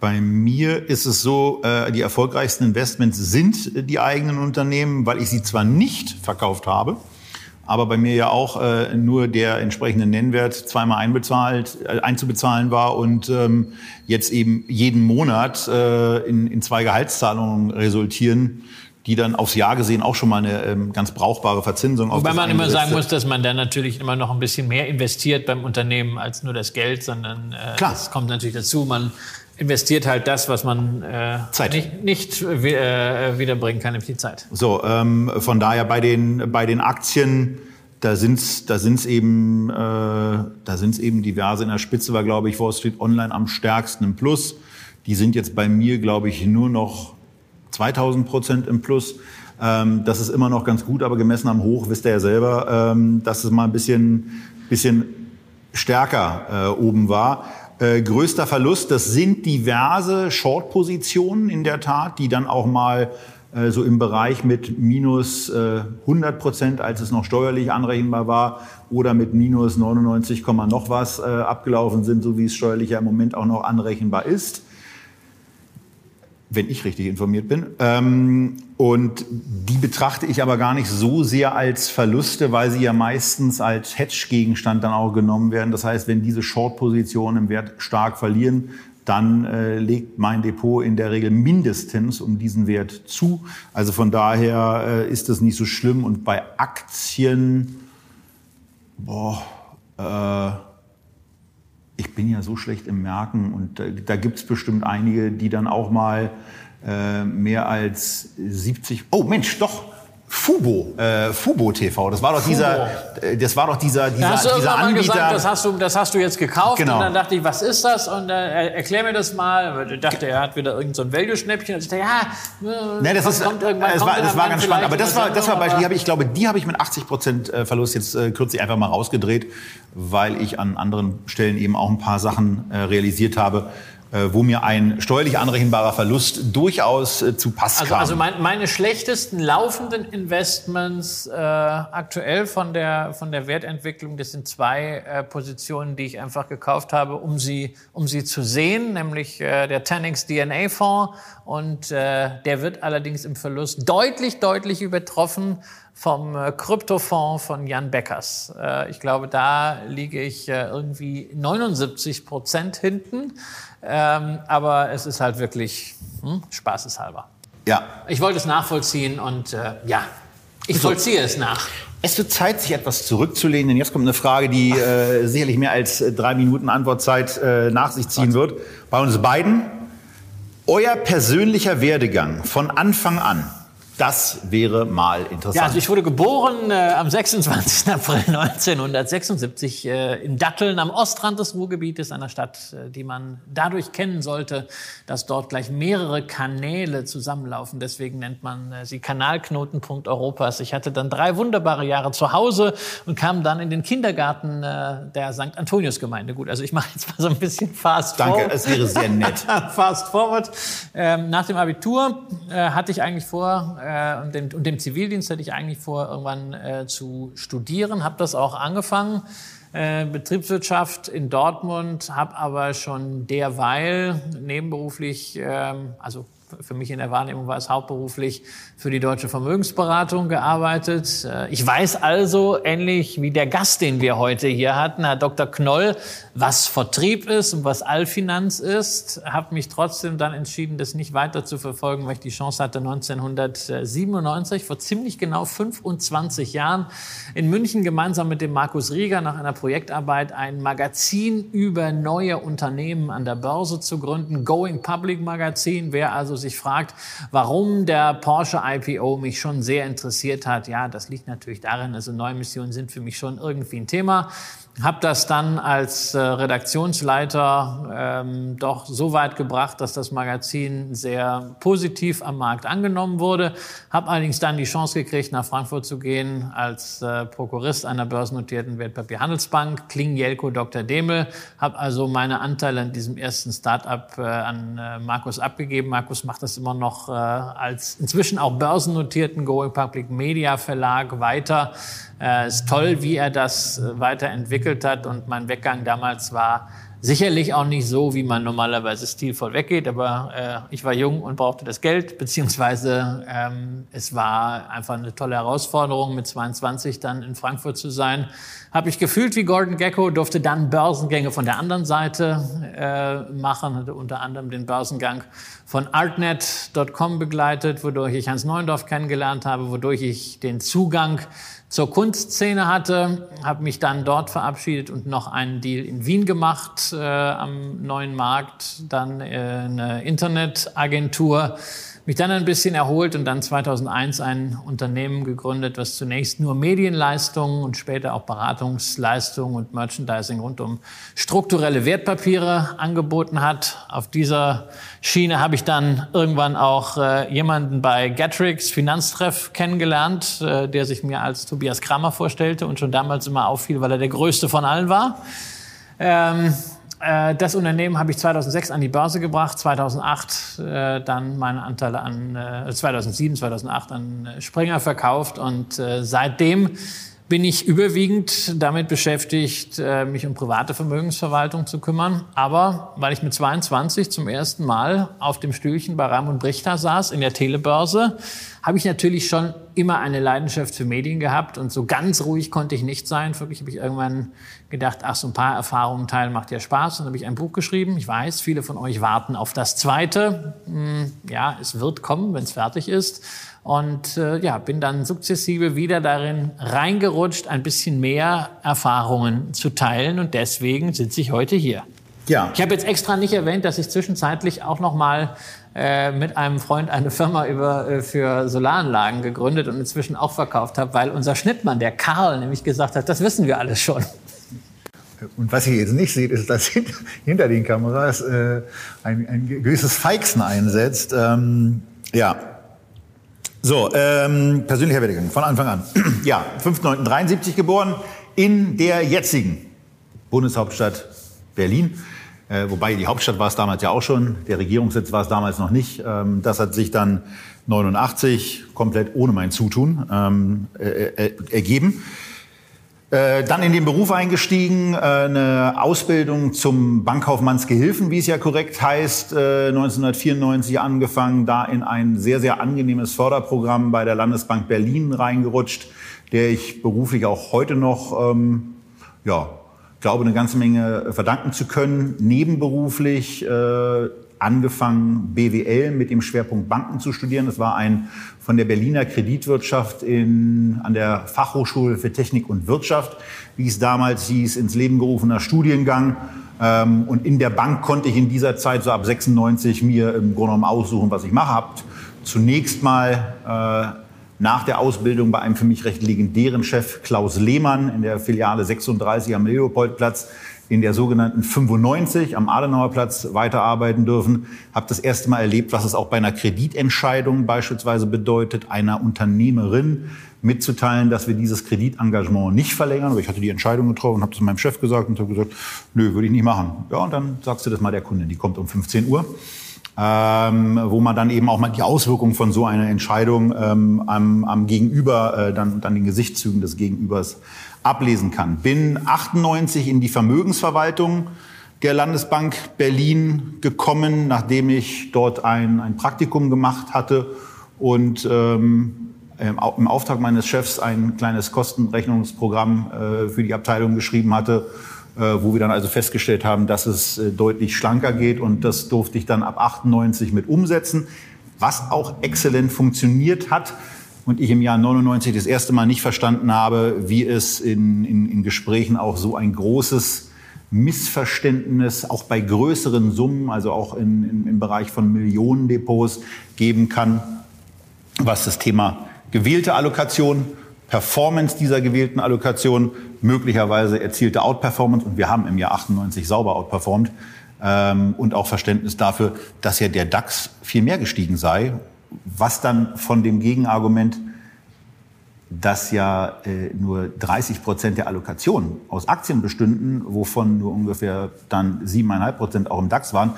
Bei mir ist es so, äh, die erfolgreichsten Investments sind die eigenen Unternehmen, weil ich sie zwar nicht verkauft habe, aber bei mir ja auch äh, nur der entsprechende Nennwert zweimal einbezahlt, äh, einzubezahlen war und ähm, jetzt eben jeden Monat in, in zwei Gehaltszahlungen resultieren die dann aufs Jahr gesehen auch schon mal eine ähm, ganz brauchbare Verzinsung Wobei man immer sagen muss, dass man dann natürlich immer noch ein bisschen mehr investiert beim Unternehmen als nur das Geld, sondern äh, Klar. das kommt natürlich dazu. Man investiert halt das, was man äh, Zeit. nicht, nicht äh, wiederbringen kann, nämlich die Zeit. So, ähm, von daher bei den, bei den Aktien, da sind's da sind's eben, äh, da sind's eben diverse. In der Spitze war, glaube ich, Wall Street Online am stärksten im Plus. Die sind jetzt bei mir, glaube ich, nur noch 2000 Prozent im Plus. Ähm, das ist immer noch ganz gut, aber gemessen am Hoch wisst ihr ja selber, ähm, dass es mal ein bisschen, bisschen stärker äh, oben war. Äh, größter Verlust, das sind diverse Short-Positionen in der Tat, die dann auch mal äh, so im Bereich mit minus äh, 100 Prozent, als es noch steuerlich anrechenbar war, oder mit minus 99, noch was äh, abgelaufen sind, so wie es steuerlich ja im Moment auch noch anrechenbar ist wenn ich richtig informiert bin. Ähm, und die betrachte ich aber gar nicht so sehr als Verluste, weil sie ja meistens als Hedge-Gegenstand dann auch genommen werden. Das heißt, wenn diese Short-Positionen im Wert stark verlieren, dann äh, legt mein Depot in der Regel mindestens um diesen Wert zu. Also von daher äh, ist das nicht so schlimm. Und bei Aktien, boah, äh, ich bin ja so schlecht im Merken und da, da gibt es bestimmt einige, die dann auch mal äh, mehr als 70. Oh Mensch, doch. Fubo, äh, Fubo TV, das war doch Fubo. dieser, äh, das war doch dieser, dieser, hast du dieser Anbieter. Gesagt, das hast du, das hast du jetzt gekauft genau. und dann dachte ich, was ist das? Und äh, erklär mir das mal. Ich dachte, er hat wieder irgendein so Value-Schnäppchen. Und ich dachte, ja, äh, nee, das kommt, ist, kommt irgendwann. Das war, das war ganz spannend. Aber das war, das war Beispiel, die habe ich, glaube, die habe ich mit 80 Prozent äh, Verlust jetzt äh, kürzlich einfach mal rausgedreht, weil ich an anderen Stellen eben auch ein paar Sachen äh, realisiert habe äh, wo mir ein steuerlich anrechenbarer Verlust durchaus äh, zu Pass also, kam. Also mein, meine schlechtesten laufenden Investments äh, aktuell von der, von der Wertentwicklung, das sind zwei äh, Positionen, die ich einfach gekauft habe, um sie, um sie zu sehen, nämlich äh, der Tanix DNA Fonds und äh, der wird allerdings im Verlust deutlich, deutlich übertroffen vom äh, Kryptofonds von Jan Beckers. Äh, ich glaube, da liege ich äh, irgendwie 79 Prozent hinten. Ähm, aber es ist halt wirklich hm, spaßeshalber. Ja. Ich wollte es nachvollziehen und ja, ich so. vollziehe es nach. Es wird Zeit, sich etwas zurückzulehnen, denn jetzt kommt eine Frage, die äh, sicherlich mehr als drei Minuten Antwortzeit äh, nach sich ziehen wird. Bei uns beiden. Euer persönlicher Werdegang von Anfang an. Das wäre mal interessant. Ja, also ich wurde geboren äh, am 26. April 1976 äh, in Datteln am Ostrand des Ruhrgebietes, einer Stadt, äh, die man dadurch kennen sollte, dass dort gleich mehrere Kanäle zusammenlaufen. Deswegen nennt man äh, sie Kanalknotenpunkt Europas. Ich hatte dann drei wunderbare Jahre zu Hause und kam dann in den Kindergarten äh, der St. Antonius-Gemeinde. Gut, also ich mache jetzt mal so ein bisschen fast Danke, forward. es wäre sehr nett. fast forward. Ähm, nach dem Abitur äh, hatte ich eigentlich vor, äh, und, dem, und dem Zivildienst hatte ich eigentlich vor, irgendwann äh, zu studieren. Habe das auch angefangen, äh, Betriebswirtschaft in Dortmund, habe aber schon derweil nebenberuflich, ähm, also für mich in der Wahrnehmung war es hauptberuflich für die Deutsche Vermögensberatung gearbeitet. Äh, ich weiß also, ähnlich wie der Gast, den wir heute hier hatten, Herr Dr. Knoll, was Vertrieb ist und was Allfinanz ist, habe mich trotzdem dann entschieden, das nicht weiter zu verfolgen, weil ich die Chance hatte, 1997, vor ziemlich genau 25 Jahren, in München gemeinsam mit dem Markus Rieger nach einer Projektarbeit ein Magazin über neue Unternehmen an der Börse zu gründen, Going Public Magazin. Wer also sich fragt, warum der Porsche IPO mich schon sehr interessiert hat, ja, das liegt natürlich darin, also Neumissionen sind für mich schon irgendwie ein Thema habe das dann als äh, Redaktionsleiter ähm, doch so weit gebracht, dass das Magazin sehr positiv am Markt angenommen wurde. Habe allerdings dann die Chance gekriegt, nach Frankfurt zu gehen als äh, Prokurist einer börsennotierten Wertpapierhandelsbank, Kling Jelko Dr. Demel. Habe also meine Anteile an diesem ersten Start-up äh, an äh, Markus abgegeben. Markus macht das immer noch äh, als inzwischen auch börsennotierten Going Public Media Verlag weiter. Äh, ist toll, wie er das äh, weiterentwickelt hat. Und mein Weggang damals war Sicherlich auch nicht so, wie man normalerweise stilvoll weggeht, aber äh, ich war jung und brauchte das Geld, beziehungsweise ähm, es war einfach eine tolle Herausforderung, mit 22 dann in Frankfurt zu sein. Habe ich gefühlt wie Gordon Gecko, durfte dann Börsengänge von der anderen Seite äh, machen, hatte unter anderem den Börsengang von Artnet.com begleitet, wodurch ich Hans Neuendorf kennengelernt habe, wodurch ich den Zugang zur Kunstszene hatte, habe mich dann dort verabschiedet und noch einen Deal in Wien gemacht äh, am neuen Markt, dann äh, eine Internetagentur mich dann ein bisschen erholt und dann 2001 ein Unternehmen gegründet, was zunächst nur Medienleistungen und später auch Beratungsleistungen und Merchandising rund um strukturelle Wertpapiere angeboten hat. Auf dieser Schiene habe ich dann irgendwann auch äh, jemanden bei Gatrix Finanztreff kennengelernt, äh, der sich mir als Tobias Kramer vorstellte und schon damals immer auffiel, weil er der größte von allen war. Ähm, äh, das Unternehmen habe ich 2006 an die Börse gebracht, 2008 äh, dann meine Anteile an, äh, 2007, 2008 an Springer verkauft und äh, seitdem bin ich überwiegend damit beschäftigt, äh, mich um private Vermögensverwaltung zu kümmern. Aber weil ich mit 22 zum ersten Mal auf dem Stühlchen bei Ramon Brichter saß in der Telebörse, habe ich natürlich schon immer eine Leidenschaft für Medien gehabt und so ganz ruhig konnte ich nicht sein. Wirklich habe ich irgendwann gedacht, ach, so ein paar Erfahrungen teilen macht ja Spaß. Und dann habe ich ein Buch geschrieben. Ich weiß, viele von euch warten auf das zweite. Hm, ja, es wird kommen, wenn es fertig ist. Und äh, ja, bin dann sukzessive wieder darin reingerutscht, ein bisschen mehr Erfahrungen zu teilen. Und deswegen sitze ich heute hier. Ja. Ich habe jetzt extra nicht erwähnt, dass ich zwischenzeitlich auch noch mal äh, mit einem Freund eine Firma über, äh, für Solaranlagen gegründet und inzwischen auch verkauft habe, weil unser Schnittmann, der Karl, nämlich gesagt hat, das wissen wir alles schon. Und was ihr jetzt nicht seht, ist, dass hinter den Kameras äh, ein, ein gewisses Feixen einsetzt. Ähm, ja, so, ähm, persönlicher Werdegang von Anfang an. ja, 5.9.73 geboren in der jetzigen Bundeshauptstadt Berlin. Äh, wobei die Hauptstadt war es damals ja auch schon, der Regierungssitz war es damals noch nicht. Ähm, das hat sich dann 89 komplett ohne mein Zutun ähm, äh, äh, ergeben. Äh, dann in den Beruf eingestiegen, äh, eine Ausbildung zum Bankkaufmannsgehilfen, wie es ja korrekt heißt, äh, 1994 angefangen, da in ein sehr, sehr angenehmes Förderprogramm bei der Landesbank Berlin reingerutscht, der ich beruflich auch heute noch, ähm, ja, glaube, eine ganze Menge verdanken zu können. Nebenberuflich äh, angefangen, BWL mit dem Schwerpunkt Banken zu studieren. Das war ein von der Berliner Kreditwirtschaft in, an der Fachhochschule für Technik und Wirtschaft, wie es damals hieß, ins Leben gerufener Studiengang. Ähm, und in der Bank konnte ich in dieser Zeit, so ab 96, mir im Grunde genommen aussuchen, was ich mache. Habt zunächst mal äh, nach der Ausbildung bei einem für mich recht legendären Chef Klaus Lehmann in der Filiale 36 am Leopoldplatz in der sogenannten 95 am Adenauerplatz weiterarbeiten dürfen. Habe das erste Mal erlebt, was es auch bei einer Kreditentscheidung beispielsweise bedeutet, einer Unternehmerin mitzuteilen, dass wir dieses Kreditengagement nicht verlängern. Aber ich hatte die Entscheidung getroffen und habe das meinem Chef gesagt und habe gesagt, nö, würde ich nicht machen. Ja, und dann sagst du das mal der Kundin, die kommt um 15 Uhr ähm, wo man dann eben auch mal die Auswirkungen von so einer Entscheidung ähm, am, am Gegenüber, äh, dann, dann den Gesichtszügen des Gegenübers ablesen kann. Bin 98 in die Vermögensverwaltung der Landesbank Berlin gekommen, nachdem ich dort ein, ein Praktikum gemacht hatte und ähm, im Auftrag meines Chefs ein kleines Kostenrechnungsprogramm äh, für die Abteilung geschrieben hatte äh, wo wir dann also festgestellt haben, dass es äh, deutlich schlanker geht und das durfte ich dann ab 98 mit umsetzen, was auch exzellent funktioniert hat und ich im Jahr 99 das erste Mal nicht verstanden habe, wie es in, in, in Gesprächen auch so ein großes Missverständnis auch bei größeren Summen, also auch in, im Bereich von Millionendepots geben kann, was das Thema gewählte Allokation Performance dieser gewählten Allokation, möglicherweise erzielte Outperformance und wir haben im Jahr 98 sauber outperformed ähm, und auch Verständnis dafür, dass ja der DAX viel mehr gestiegen sei, was dann von dem Gegenargument dass ja äh, nur 30 Prozent der Allokation aus Aktien bestünden, wovon nur ungefähr dann 7,5 Prozent auch im DAX waren,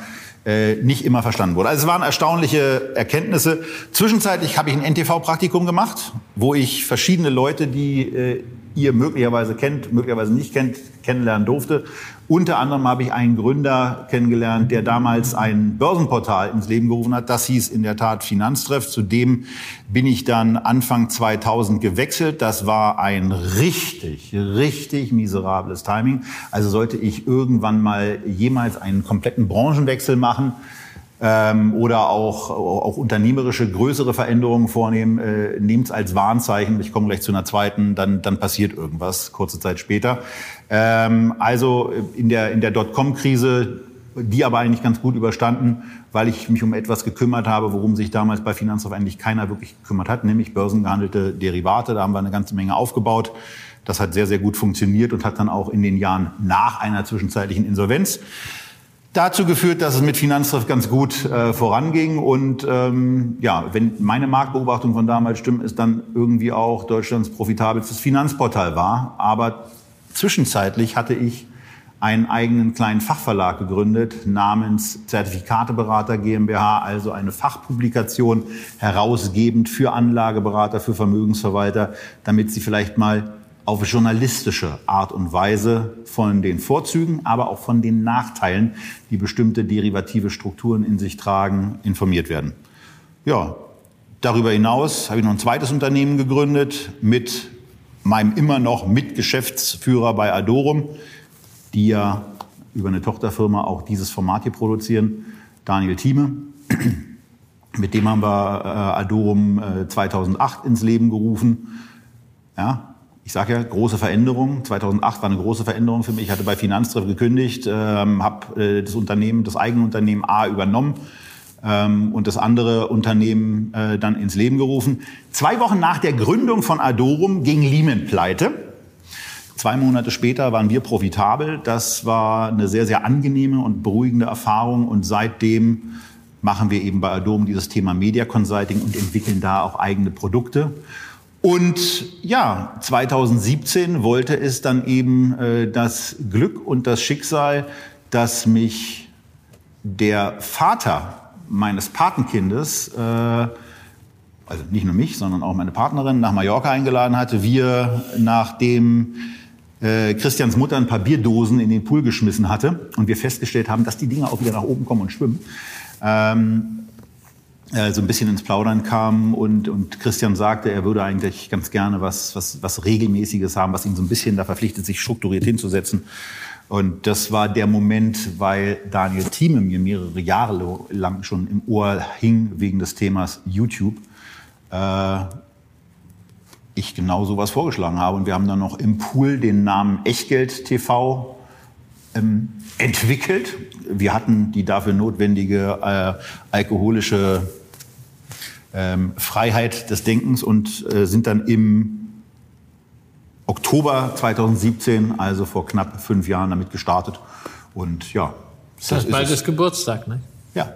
äh, nicht immer verstanden wurde. Also es waren erstaunliche Erkenntnisse. Zwischenzeitlich habe ich ein NTV-Praktikum gemacht, wo ich verschiedene Leute, die äh, ihr möglicherweise kennt, möglicherweise nicht kennt, kennenlernen durfte. Unter anderem habe ich einen Gründer kennengelernt, der damals ein Börsenportal ins Leben gerufen hat. Das hieß in der Tat Finanztreff. Zudem bin ich dann Anfang 2000 gewechselt. Das war ein richtig, richtig miserables Timing. Also sollte ich irgendwann mal jemals einen kompletten Branchenwechsel machen, ähm, oder auch, auch unternehmerische größere Veränderungen vornehmen, äh, nehmt es als Warnzeichen. Ich komme gleich zu einer zweiten, dann, dann passiert irgendwas kurze Zeit später. Ähm, also in der, in der Dotcom-Krise, die aber eigentlich ganz gut überstanden, weil ich mich um etwas gekümmert habe, worum sich damals bei Finanzhof eigentlich keiner wirklich gekümmert hat, nämlich börsengehandelte Derivate. Da haben wir eine ganze Menge aufgebaut. Das hat sehr, sehr gut funktioniert und hat dann auch in den Jahren nach einer zwischenzeitlichen Insolvenz dazu geführt, dass es mit Finanztreff ganz gut äh, voranging. Und ähm, ja, wenn meine Marktbeobachtung von damals stimmt, ist dann irgendwie auch Deutschlands profitabelstes Finanzportal war. Aber zwischenzeitlich hatte ich einen eigenen kleinen Fachverlag gegründet namens Zertifikateberater GmbH, also eine Fachpublikation herausgebend für Anlageberater, für Vermögensverwalter, damit sie vielleicht mal auf journalistische Art und Weise von den Vorzügen, aber auch von den Nachteilen, die bestimmte derivative Strukturen in sich tragen, informiert werden. Ja, darüber hinaus habe ich noch ein zweites Unternehmen gegründet mit meinem immer noch Mitgeschäftsführer bei Adorum, die ja über eine Tochterfirma auch dieses Format hier produzieren, Daniel Thieme. Mit dem haben wir äh, Adorum äh, 2008 ins Leben gerufen. Ja, ich sage ja, große Veränderung. 2008 war eine große Veränderung für mich. Ich hatte bei Finanztreff gekündigt, ähm, habe äh, das Unternehmen, das eigene Unternehmen A übernommen ähm, und das andere Unternehmen äh, dann ins Leben gerufen. Zwei Wochen nach der Gründung von Adorum ging Lehman pleite. Zwei Monate später waren wir profitabel. Das war eine sehr, sehr angenehme und beruhigende Erfahrung. Und seitdem machen wir eben bei Adorum dieses Thema Media Consulting und entwickeln da auch eigene Produkte. Und ja, 2017 wollte es dann eben äh, das Glück und das Schicksal, dass mich der Vater meines Patenkindes, äh, also nicht nur mich, sondern auch meine Partnerin, nach Mallorca eingeladen hatte. Wir, nachdem äh, Christians Mutter ein paar Bierdosen in den Pool geschmissen hatte und wir festgestellt haben, dass die Dinger auch wieder nach oben kommen und schwimmen, ähm, äh, so ein bisschen ins Plaudern kam und, und Christian sagte, er würde eigentlich ganz gerne was, was, was Regelmäßiges haben, was ihn so ein bisschen da verpflichtet, sich strukturiert hinzusetzen. Und das war der Moment, weil Daniel Thieme mir mehrere Jahre lang schon im Ohr hing wegen des Themas YouTube. Äh, ich genau sowas vorgeschlagen habe. Und wir haben dann noch im Pool den Namen Echtgeld TV ähm, entwickelt. Wir hatten die dafür notwendige äh, alkoholische ähm, Freiheit des Denkens und äh, sind dann im Oktober 2017, also vor knapp fünf Jahren, damit gestartet. Und ja. Das heißt, bald ist Geburtstag, ne? Ja.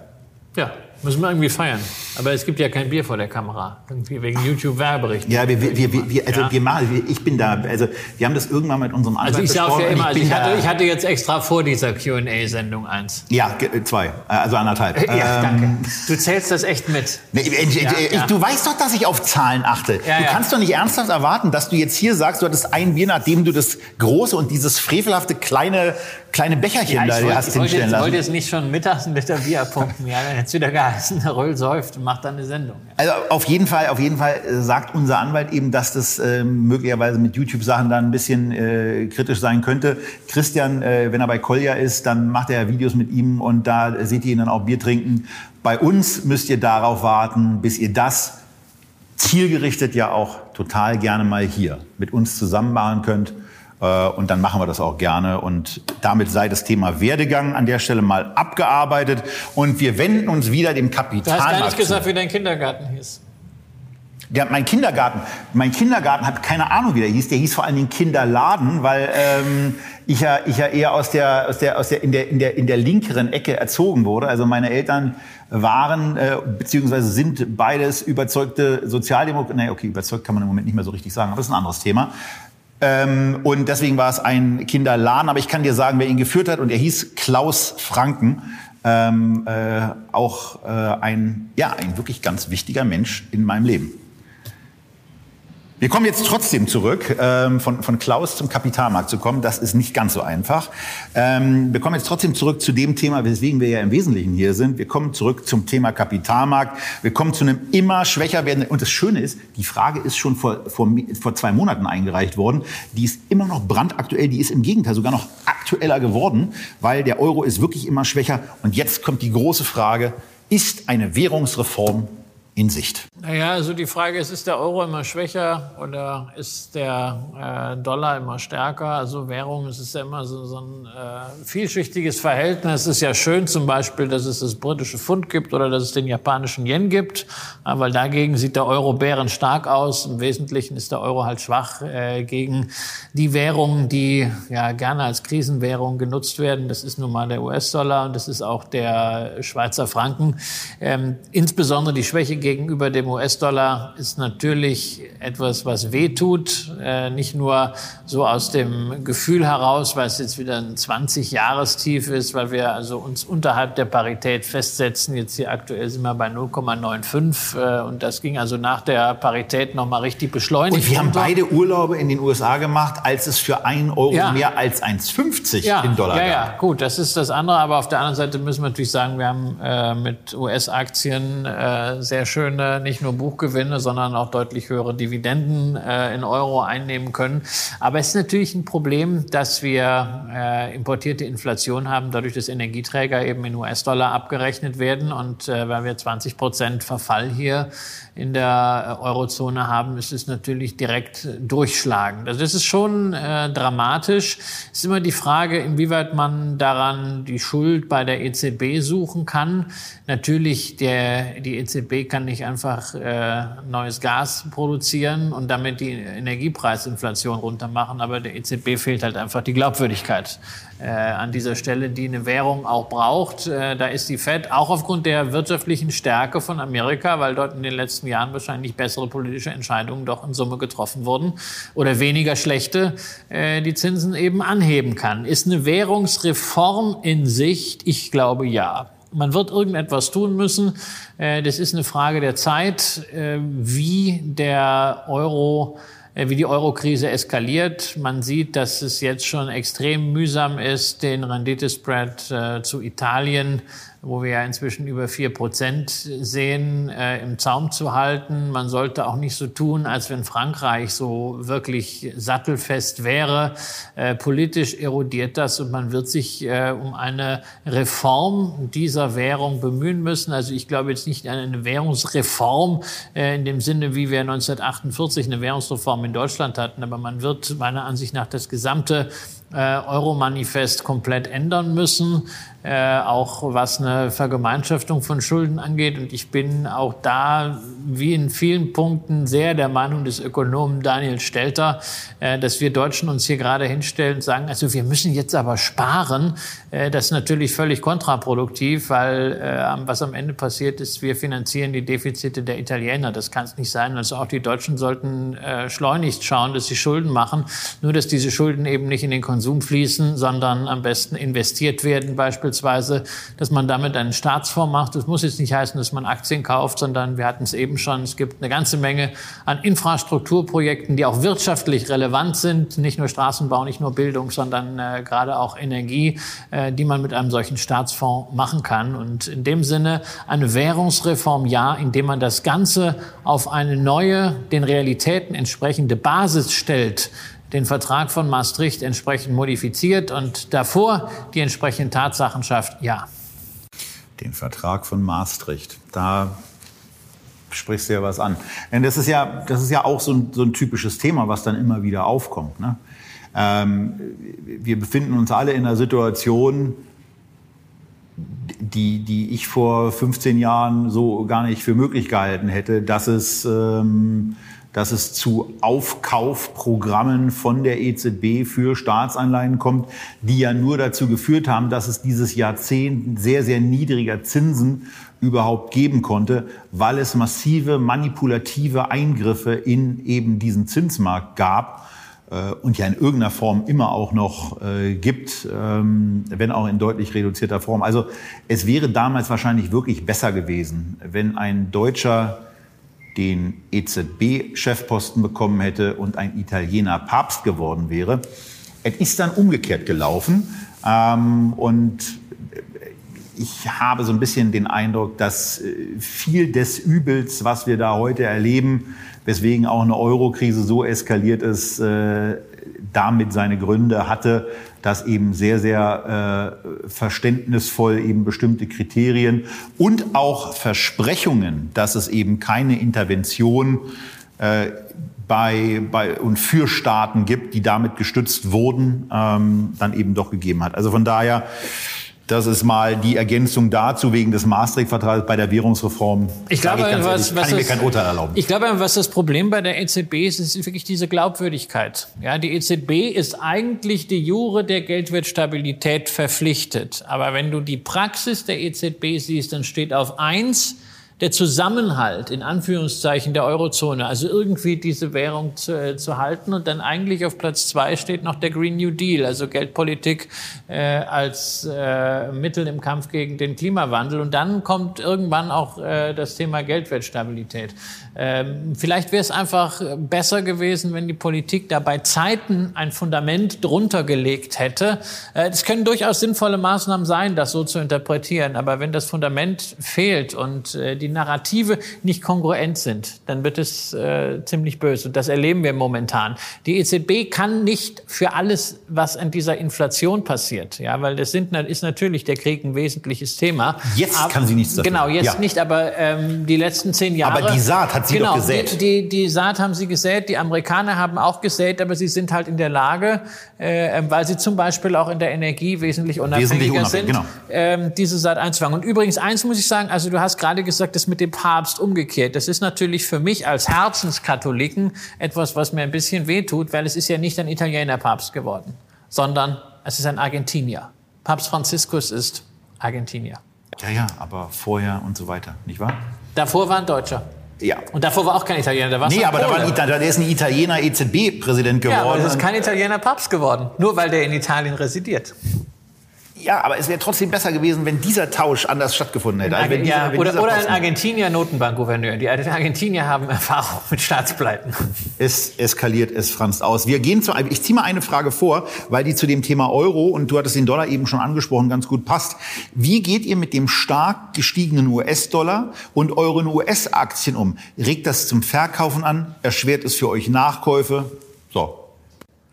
Ja, müssen wir irgendwie feiern. Aber es gibt ja kein Bier vor der Kamera. Irgendwie wegen YouTube-Werberichten. Ja, wir, wir, wir, wir, also ja. wir machen, ich bin da, also wir haben das irgendwann mit unserem Anwalt Also ich sage ja immer, also ich, hatte, ich hatte jetzt extra vor dieser Q&A-Sendung eins. Ja, zwei, also anderthalb. Ja, ähm, danke. Du zählst das echt mit. Nee, ich, ja, ich. Du weißt doch, dass ich auf Zahlen achte. Du kannst doch nicht ernsthaft erwarten, dass du jetzt hier sagst, du hattest ein Bier, nachdem du das große und dieses frevelhafte kleine kleine Becherchen ja, da wollte, hast hinstellen jetzt, lassen. Ich wollte jetzt nicht schon mittags ein Liter Bier pumpen. Ja, dann hätte es wieder geheißen, der Röll säuft und macht dann eine Sendung. Ja. Also auf jeden Fall, auf jeden Fall äh, sagt unser Anwalt eben, dass das äh, möglicherweise mit YouTube-Sachen dann ein bisschen äh, kritisch sein könnte. Christian, äh, wenn er bei Kolja ist, dann macht er Videos mit ihm und da seht ihr ihn dann auch Bier trinken. Bei uns müsst ihr darauf warten, bis ihr das zielgerichtet ja auch total gerne mal hier mit uns zusammen machen könnt. Äh, und dann machen wir das auch gerne. Und damit sei das Thema Werdegang an der Stelle mal abgearbeitet. Und wir wenden uns wieder dem Kapital. Du hast gar nicht gesagt, wie dein Kindergarten hieß. Ja, mein Kindergarten, mein Kindergarten hat keine Ahnung, wie der hieß. Der hieß vor allen Dingen Kinderladen, weil ähm, ich ja, ich ja eher aus der, aus der, aus der, in der, in der, in der linkeren Ecke erzogen wurde. Also meine Eltern waren äh, beziehungsweise sind beides überzeugte Sozialdemokraten. Nee, okay, überzeugt kann man im Moment nicht mehr so richtig sagen, aber das ist ein anderes Thema. Ähm, und deswegen war es ein Kinderladen. Aber ich kann dir sagen, wer ihn geführt hat. Und er hieß Klaus Franken. Ähm, äh, auch äh, ein, ja, ein wirklich ganz wichtiger Mensch in meinem Leben. Wir kommen jetzt trotzdem zurück, ähm, von, von Klaus zum Kapitalmarkt zu kommen. Das ist nicht ganz so einfach. Ähm, wir kommen jetzt trotzdem zurück zu dem Thema, weswegen wir ja im Wesentlichen hier sind. Wir kommen zurück zum Thema Kapitalmarkt. Wir kommen zu einem immer schwächer werdenden. Und das Schöne ist, die Frage ist schon vor, vor, vor zwei Monaten eingereicht worden. Die ist immer noch brandaktuell. Die ist im Gegenteil sogar noch aktueller geworden, weil der Euro ist wirklich immer schwächer. Und jetzt kommt die große Frage, ist eine Währungsreform in Sicht? Naja, also die Frage ist, ist der Euro immer schwächer oder ist der äh, Dollar immer stärker? Also Währung, es ist ja immer so, so ein äh, vielschichtiges Verhältnis. Es ist ja schön zum Beispiel, dass es das britische Pfund gibt oder dass es den japanischen Yen gibt, weil dagegen sieht der Euro bärenstark aus. Im Wesentlichen ist der Euro halt schwach äh, gegen die Währungen, die ja gerne als Krisenwährung genutzt werden. Das ist nun mal der US-Dollar und das ist auch der Schweizer Franken. Ähm, insbesondere die Schwäche gegenüber dem US-Dollar ist natürlich etwas, was wehtut. Äh, nicht nur so aus dem Gefühl heraus, weil es jetzt wieder ein 20-Jahrestief ist, weil wir also uns unterhalb der Parität festsetzen. Jetzt hier aktuell sind wir bei 0,95 äh, und das ging also nach der Parität nochmal richtig beschleunigt. Und wir haben beide Urlaube in den USA gemacht, als es für 1 Euro ja. mehr als 1,50 ja, in Dollar ja, gab. Ja, gut, das ist das andere. Aber auf der anderen Seite müssen wir natürlich sagen, wir haben äh, mit US-Aktien sehr schöne, nicht nur Buchgewinne, sondern auch deutlich höhere Dividenden äh, in Euro einnehmen können. Aber es ist natürlich ein Problem, dass wir äh, importierte Inflation haben, dadurch, dass Energieträger eben in US-Dollar abgerechnet werden. Und äh, weil wir 20 Prozent Verfall hier in der Eurozone haben, ist es natürlich direkt durchschlagend. Also das ist schon äh, dramatisch. Es ist immer die Frage, inwieweit man daran die Schuld bei der EZB suchen kann. Natürlich, der, die EZB kann nicht einfach äh, neues Gas produzieren und damit die Energiepreisinflation runtermachen, aber der EZB fehlt halt einfach die Glaubwürdigkeit äh, an dieser Stelle, die eine Währung auch braucht. Äh, da ist die Fed auch aufgrund der wirtschaftlichen Stärke von Amerika, weil dort in den letzten Jahren wahrscheinlich bessere politische Entscheidungen doch in Summe getroffen wurden oder weniger schlechte, äh, die Zinsen eben anheben kann. Ist eine Währungsreform in Sicht? Ich glaube ja. Man wird irgendetwas tun müssen. Äh, das ist eine Frage der Zeit, äh, wie der Euro äh, wie die Euro-Krise eskaliert. Man sieht, dass es jetzt schon extrem mühsam ist, den Renditespread zu Italien wo wir ja inzwischen über vier Prozent sehen, äh, im Zaum zu halten. Man sollte auch nicht so tun, als wenn Frankreich so wirklich sattelfest wäre. Äh, politisch erodiert das und man wird sich äh, um eine Reform dieser Währung bemühen müssen. Also ich glaube jetzt nicht an eine Währungsreform äh, in dem Sinne, wie wir 1948 eine Währungsreform in Deutschland hatten, aber man wird meiner Ansicht nach das gesamte äh, Euro-Manifest komplett ändern müssen äh, auch was eine Vergemeinschaftung von Schulden angeht. Und ich bin auch da, wie in vielen Punkten, sehr der Meinung des Ökonomen Daniel Stelter, äh, dass wir Deutschen uns hier gerade hinstellen und sagen, also wir müssen jetzt aber sparen. Äh, das ist natürlich völlig kontraproduktiv, weil äh, was am Ende passiert ist, wir finanzieren die Defizite der Italiener. Das kann es nicht sein. Also auch die Deutschen sollten äh, schleunigst schauen, dass sie Schulden machen. Nur, dass diese Schulden eben nicht in den Konsum fließen, sondern am besten investiert werden, beispielsweise beispielsweise, dass man damit einen Staatsfonds macht. Das muss jetzt nicht heißen, dass man Aktien kauft, sondern wir hatten es eben schon, es gibt eine ganze Menge an Infrastrukturprojekten, die auch wirtschaftlich relevant sind, nicht nur Straßenbau, nicht nur Bildung, sondern äh, gerade auch Energie, äh, die man mit einem solchen Staatsfonds machen kann. Und in dem Sinne eine Währungsreform ja, indem man das Ganze auf eine neue, den Realitäten entsprechende Basis stellt, den Vertrag von Maastricht entsprechend modifiziert und davor die entsprechenden Tatsachen schafft, ja. Den Vertrag von Maastricht, da sprichst du ja was an. Denn das ist ja, das ist ja auch so ein, so ein typisches Thema, was dann immer wieder aufkommt. Ne? Ähm, wir befinden uns alle in einer Situation, die, die ich vor 15 Jahren so gar nicht für möglich gehalten hätte, dass es ähm, dass es zu Aufkaufprogrammen von der EZB für Staatsanleihen kommt, die ja nur dazu geführt haben, dass es dieses Jahrzehnt sehr, sehr niedriger Zinsen überhaupt geben konnte, weil es massive manipulative Eingriffe in eben diesen Zinsmarkt gab äh, und ja in irgendeiner Form immer auch noch äh, gibt, ähm, wenn auch in deutlich reduzierter Form. Also es wäre damals wahrscheinlich wirklich besser gewesen, wenn ein deutscher den EZB-Chefposten bekommen hätte und ein Italiener Papst geworden wäre. Es ist dann umgekehrt gelaufen. Ähm, und ich habe so ein bisschen den Eindruck, dass äh, viel des Übels, was wir da heute erleben, weswegen auch eine Eurokrise so eskaliert ist, äh, damit seine Gründe hatte, dass eben sehr, sehr äh, verständnisvoll eben bestimmte Kriterien und auch Versprechungen, dass es eben keine Intervention äh, bei, bei und für Staaten gibt, die damit gestützt wurden, ähm, dann eben doch gegeben hat. Also von daher das ist mal die Ergänzung dazu wegen des Maastricht-Vertrags bei der Währungsreform. Ich glaube, ich was, ehrlich, was kann ich mir kein Urteil erlauben. Ich glaube, was das Problem bei der EZB ist, ist wirklich diese Glaubwürdigkeit. Ja, die EZB ist eigentlich die Jure der Geldwertstabilität verpflichtet. Aber wenn du die Praxis der EZB siehst, dann steht auf eins, der Zusammenhalt in Anführungszeichen der Eurozone, also irgendwie diese Währung zu, äh, zu halten. Und dann eigentlich auf Platz zwei steht noch der Green New Deal, also Geldpolitik äh, als äh, Mittel im Kampf gegen den Klimawandel. Und dann kommt irgendwann auch äh, das Thema Geldwertstabilität. Ähm, vielleicht wäre es einfach besser gewesen, wenn die Politik da bei Zeiten ein Fundament drunter gelegt hätte. Äh, es können durchaus sinnvolle Maßnahmen sein, das so zu interpretieren. Aber wenn das Fundament fehlt und äh, die die Narrative nicht kongruent sind, dann wird es äh, ziemlich böse. Und das erleben wir momentan. Die EZB kann nicht für alles, was an dieser Inflation passiert, ja, weil das sind, ist natürlich der Krieg ein wesentliches Thema. Jetzt aber, kann sie nichts dafür. Genau, jetzt ja. nicht, aber ähm, die letzten zehn Jahre. Aber die Saat hat sie genau, doch gesät. Die, die, die Saat haben sie gesät, die Amerikaner haben auch gesät, aber sie sind halt in der Lage, äh, weil sie zum Beispiel auch in der Energie wesentlich unabhängiger wesentlich unabhängig, sind, genau. ähm, diese Saat einzufangen. Und übrigens, eins muss ich sagen, also du hast gerade gesagt, das mit dem Papst umgekehrt. Das ist natürlich für mich als Herzenskatholiken etwas, was mir ein bisschen wehtut, weil es ist ja nicht ein Italiener Papst geworden, sondern es ist ein Argentinier. Papst Franziskus ist Argentinier. Ja, ja, aber vorher und so weiter, nicht wahr? Davor war ein Deutscher. Ja. Und davor war auch kein Italiener, da war Nee, aber da war ein der ist ein Italiener EZB-Präsident geworden. Ja, aber das ist kein Italiener Papst geworden, nur weil der in Italien residiert. Ja, aber es wäre trotzdem besser gewesen, wenn dieser Tausch anders stattgefunden hätte. Also dieser, ja, oder, oder ein Argentinier Notenbankgouverneur. Die Argentinier haben Erfahrung mit Staatspleiten. Es eskaliert, es franzt aus. Wir gehen zu einem, ich ziehe mal eine Frage vor, weil die zu dem Thema Euro und du hattest den Dollar eben schon angesprochen, ganz gut passt. Wie geht ihr mit dem stark gestiegenen US-Dollar und euren US-Aktien um? Regt das zum Verkaufen an? Erschwert es für euch Nachkäufe? So,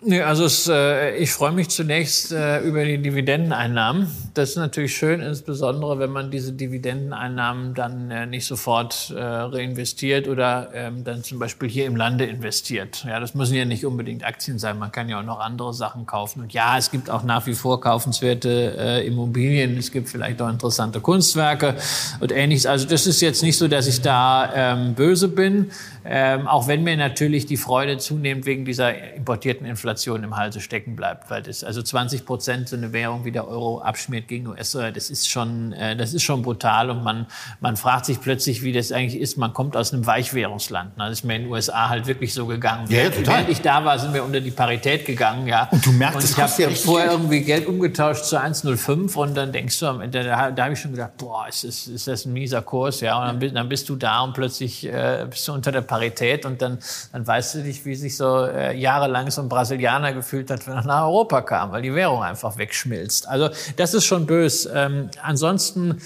Nee, also es, äh, ich freue mich zunächst äh, über die Dividendeneinnahmen. Das ist natürlich schön, insbesondere wenn man diese Dividendeneinnahmen dann äh, nicht sofort äh, reinvestiert oder ähm, dann zum Beispiel hier im Lande investiert. Ja, das müssen ja nicht unbedingt Aktien sein. Man kann ja auch noch andere Sachen kaufen. Und ja, es gibt auch nach wie vor kaufenswerte äh, Immobilien. Es gibt vielleicht auch interessante Kunstwerke und ähnliches. Also das ist jetzt nicht so, dass ich da ähm, böse bin. Ähm, auch wenn mir natürlich die Freude zunehmend wegen dieser importierten Inflation im Halse stecken bleibt, weil das also 20 Prozent so eine Währung wie der Euro abschmiert gegen US-Dollar, das ist schon, äh, das ist schon brutal und man, man fragt sich plötzlich, wie das eigentlich ist. Man kommt aus einem Weichwährungsland. Ne? Das ist mir in den USA halt wirklich so gegangen. Ja, total. Während ich da war, sind wir unter die Parität gegangen, ja. Und du merkst, und ich habe ja vorher irgendwie Geld umgetauscht zu 1,05 und dann denkst du am Ende, da, da habe ich schon gedacht, boah, ist das, ist das ein mieser Kurs, ja. Und dann, dann bist du da und plötzlich äh, bist du unter der Parität und dann, dann weißt du nicht, wie sich so äh, jahrelang so ein Brasilianer gefühlt hat, wenn er nach Europa kam, weil die Währung einfach wegschmilzt. Also das ist schon bös. Ähm, ansonsten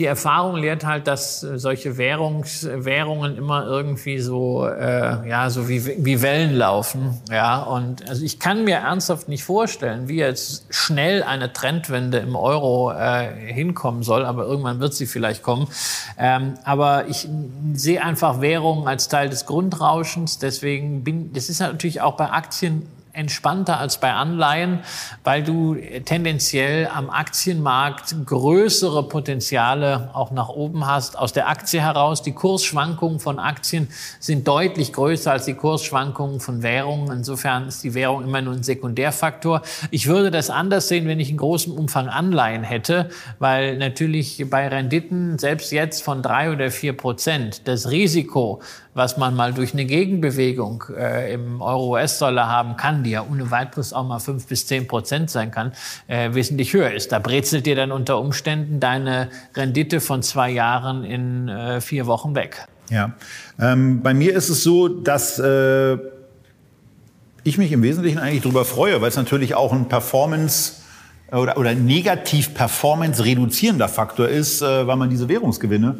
die Erfahrung lehrt halt, dass äh, solche Währungs, Währungen immer irgendwie so, äh, ja, so wie, wie Wellen laufen. Ja, und also ich kann mir ernsthaft nicht vorstellen, wie jetzt schnell eine Trendwende im Euro äh, hinkommen soll, aber irgendwann wird sie vielleicht kommen. Ähm, aber ich sehe einfach Währungen als Teil des Grundrauschens. Deswegen bin, das ist natürlich auch bei Aktien entspannter als bei Anleihen, weil du tendenziell am Aktienmarkt größere Potenziale auch nach oben hast. Aus der Aktie heraus, die Kursschwankungen von Aktien sind deutlich größer als die Kursschwankungen von Währungen. Insofern ist die Währung immer nur ein Sekundärfaktor. Ich würde das anders sehen, wenn ich in großem Umfang Anleihen hätte, weil natürlich bei Renditen, selbst jetzt von drei oder vier Prozent, das Risiko, was man mal durch eine Gegenbewegung äh, im Euro-US-Dollar haben kann, die ja ohne weiteres auch mal fünf bis zehn Prozent sein kann, äh, wesentlich höher ist. Da brezelt dir dann unter Umständen deine Rendite von zwei Jahren in äh, vier Wochen weg. Ja, ähm, bei mir ist es so, dass äh, ich mich im Wesentlichen eigentlich darüber freue, weil es natürlich auch ein Performance oder, oder negativ Performance reduzierender Faktor ist, äh, weil man diese Währungsgewinne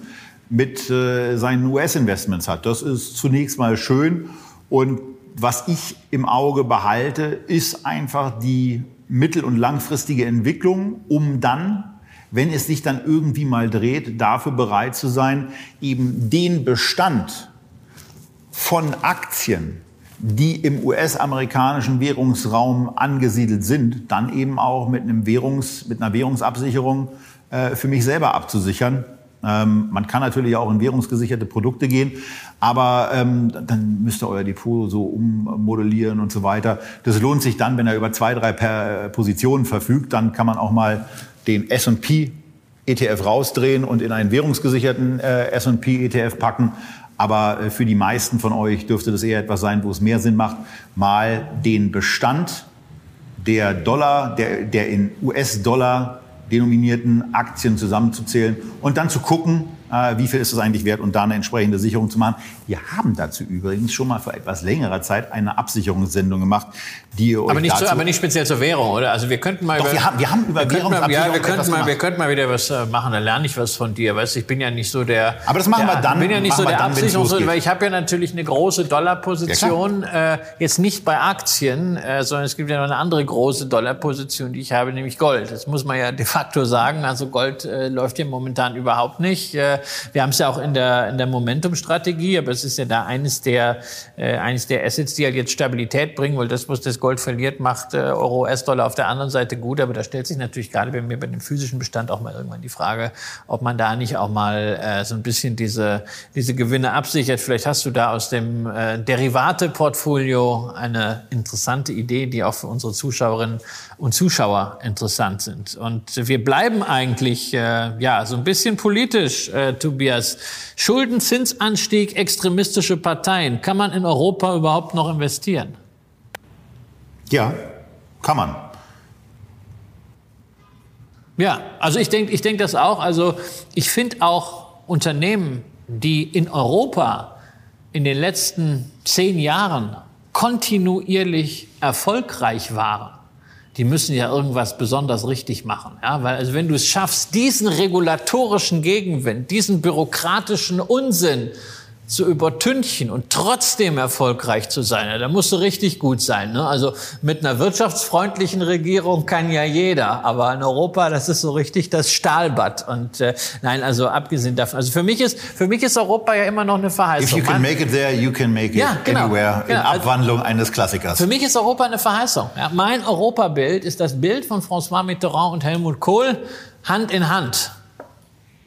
mit äh, seinen US-Investments hat. Das ist zunächst mal schön. Und was ich im Auge behalte, ist einfach die mittel- und langfristige Entwicklung, um dann, wenn es sich dann irgendwie mal dreht, dafür bereit zu sein, eben den Bestand von Aktien, die im US-amerikanischen Währungsraum angesiedelt sind, dann eben auch mit, einem Währungs-, mit einer Währungsabsicherung äh, für mich selber abzusichern ähm, man kann natürlich auch in währungsgesicherte Produkte gehen, aber ähm, dann müsst ihr euer Depot so ummodellieren und so weiter. Das lohnt sich dann, wenn er über zwei, drei per Positionen verfügt, dann kann man auch mal den S&P ETF rausdrehen und in einen währungsgesicherten äh, S&P ETF packen. Aber äh, für die meisten von euch dürfte das eher etwas sein, wo es mehr Sinn macht, mal den Bestand der Dollar, der, der in US-Dollar denominierten Aktien zusammenzuzählen und dann zu gucken, äh, wie viel ist es eigentlich wert und da eine entsprechende Sicherung zu machen. Wir haben dazu übrigens schon mal vor etwas längerer Zeit eine Absicherungssendung gemacht, die ihr euch aber nicht, dazu so, aber nicht speziell zur Währung, oder? Also wir könnten mal Doch, über, wir haben, wir haben über wir Währungsabsicherung ja, wir könnten mal, wir könnten mal wieder was äh, machen. Da lerne ich was von dir. Weißt, ich bin ja nicht so der. Aber das machen der, wir dann. Ich bin ja nicht so der Absicherungs, weil ich habe ja natürlich eine große Dollarposition. Ja, äh, jetzt nicht bei Aktien, äh, sondern es gibt ja noch eine andere große Dollarposition, die ich habe, nämlich Gold. Das muss man ja de facto sagen. Also Gold äh, läuft hier momentan überhaupt nicht. Äh, wir haben es ja auch in der, in der Momentum-Strategie, aber es ist ja da eines der, äh, eines der Assets, die halt jetzt Stabilität bringen, weil das, was das Gold verliert, macht äh, Euro, US-Dollar auf der anderen Seite gut. Aber da stellt sich natürlich gerade bei mir bei dem physischen Bestand auch mal irgendwann die Frage, ob man da nicht auch mal äh, so ein bisschen diese, diese Gewinne absichert. Vielleicht hast du da aus dem äh, Derivate-Portfolio eine interessante Idee, die auch für unsere Zuschauerinnen und Zuschauer interessant sind. Und wir bleiben eigentlich äh, ja so ein bisschen politisch, äh, Tobias. Schuldenzinsanstieg, extremistische Parteien. Kann man in Europa überhaupt noch investieren? Ja, kann man. Ja, also ich denke ich denk das auch. Also ich finde auch Unternehmen, die in Europa in den letzten zehn Jahren kontinuierlich erfolgreich waren, die müssen ja irgendwas besonders richtig machen. Ja? Weil also wenn du es schaffst, diesen regulatorischen Gegenwind, diesen bürokratischen Unsinn zu übertünchen und trotzdem erfolgreich zu sein, ja, da musst du richtig gut sein. Ne? Also mit einer wirtschaftsfreundlichen Regierung kann ja jeder, aber in Europa, das ist so richtig das Stahlbad. Und äh, nein, also abgesehen davon, also für mich ist für mich ist Europa ja immer noch eine Verheißung. If you can make it there, you can make it ja, genau, anywhere. Genau. In Abwandlung eines Klassikers. Für mich ist Europa eine Verheißung. Ja, mein Europabild ist das Bild von François Mitterrand und Helmut Kohl Hand in Hand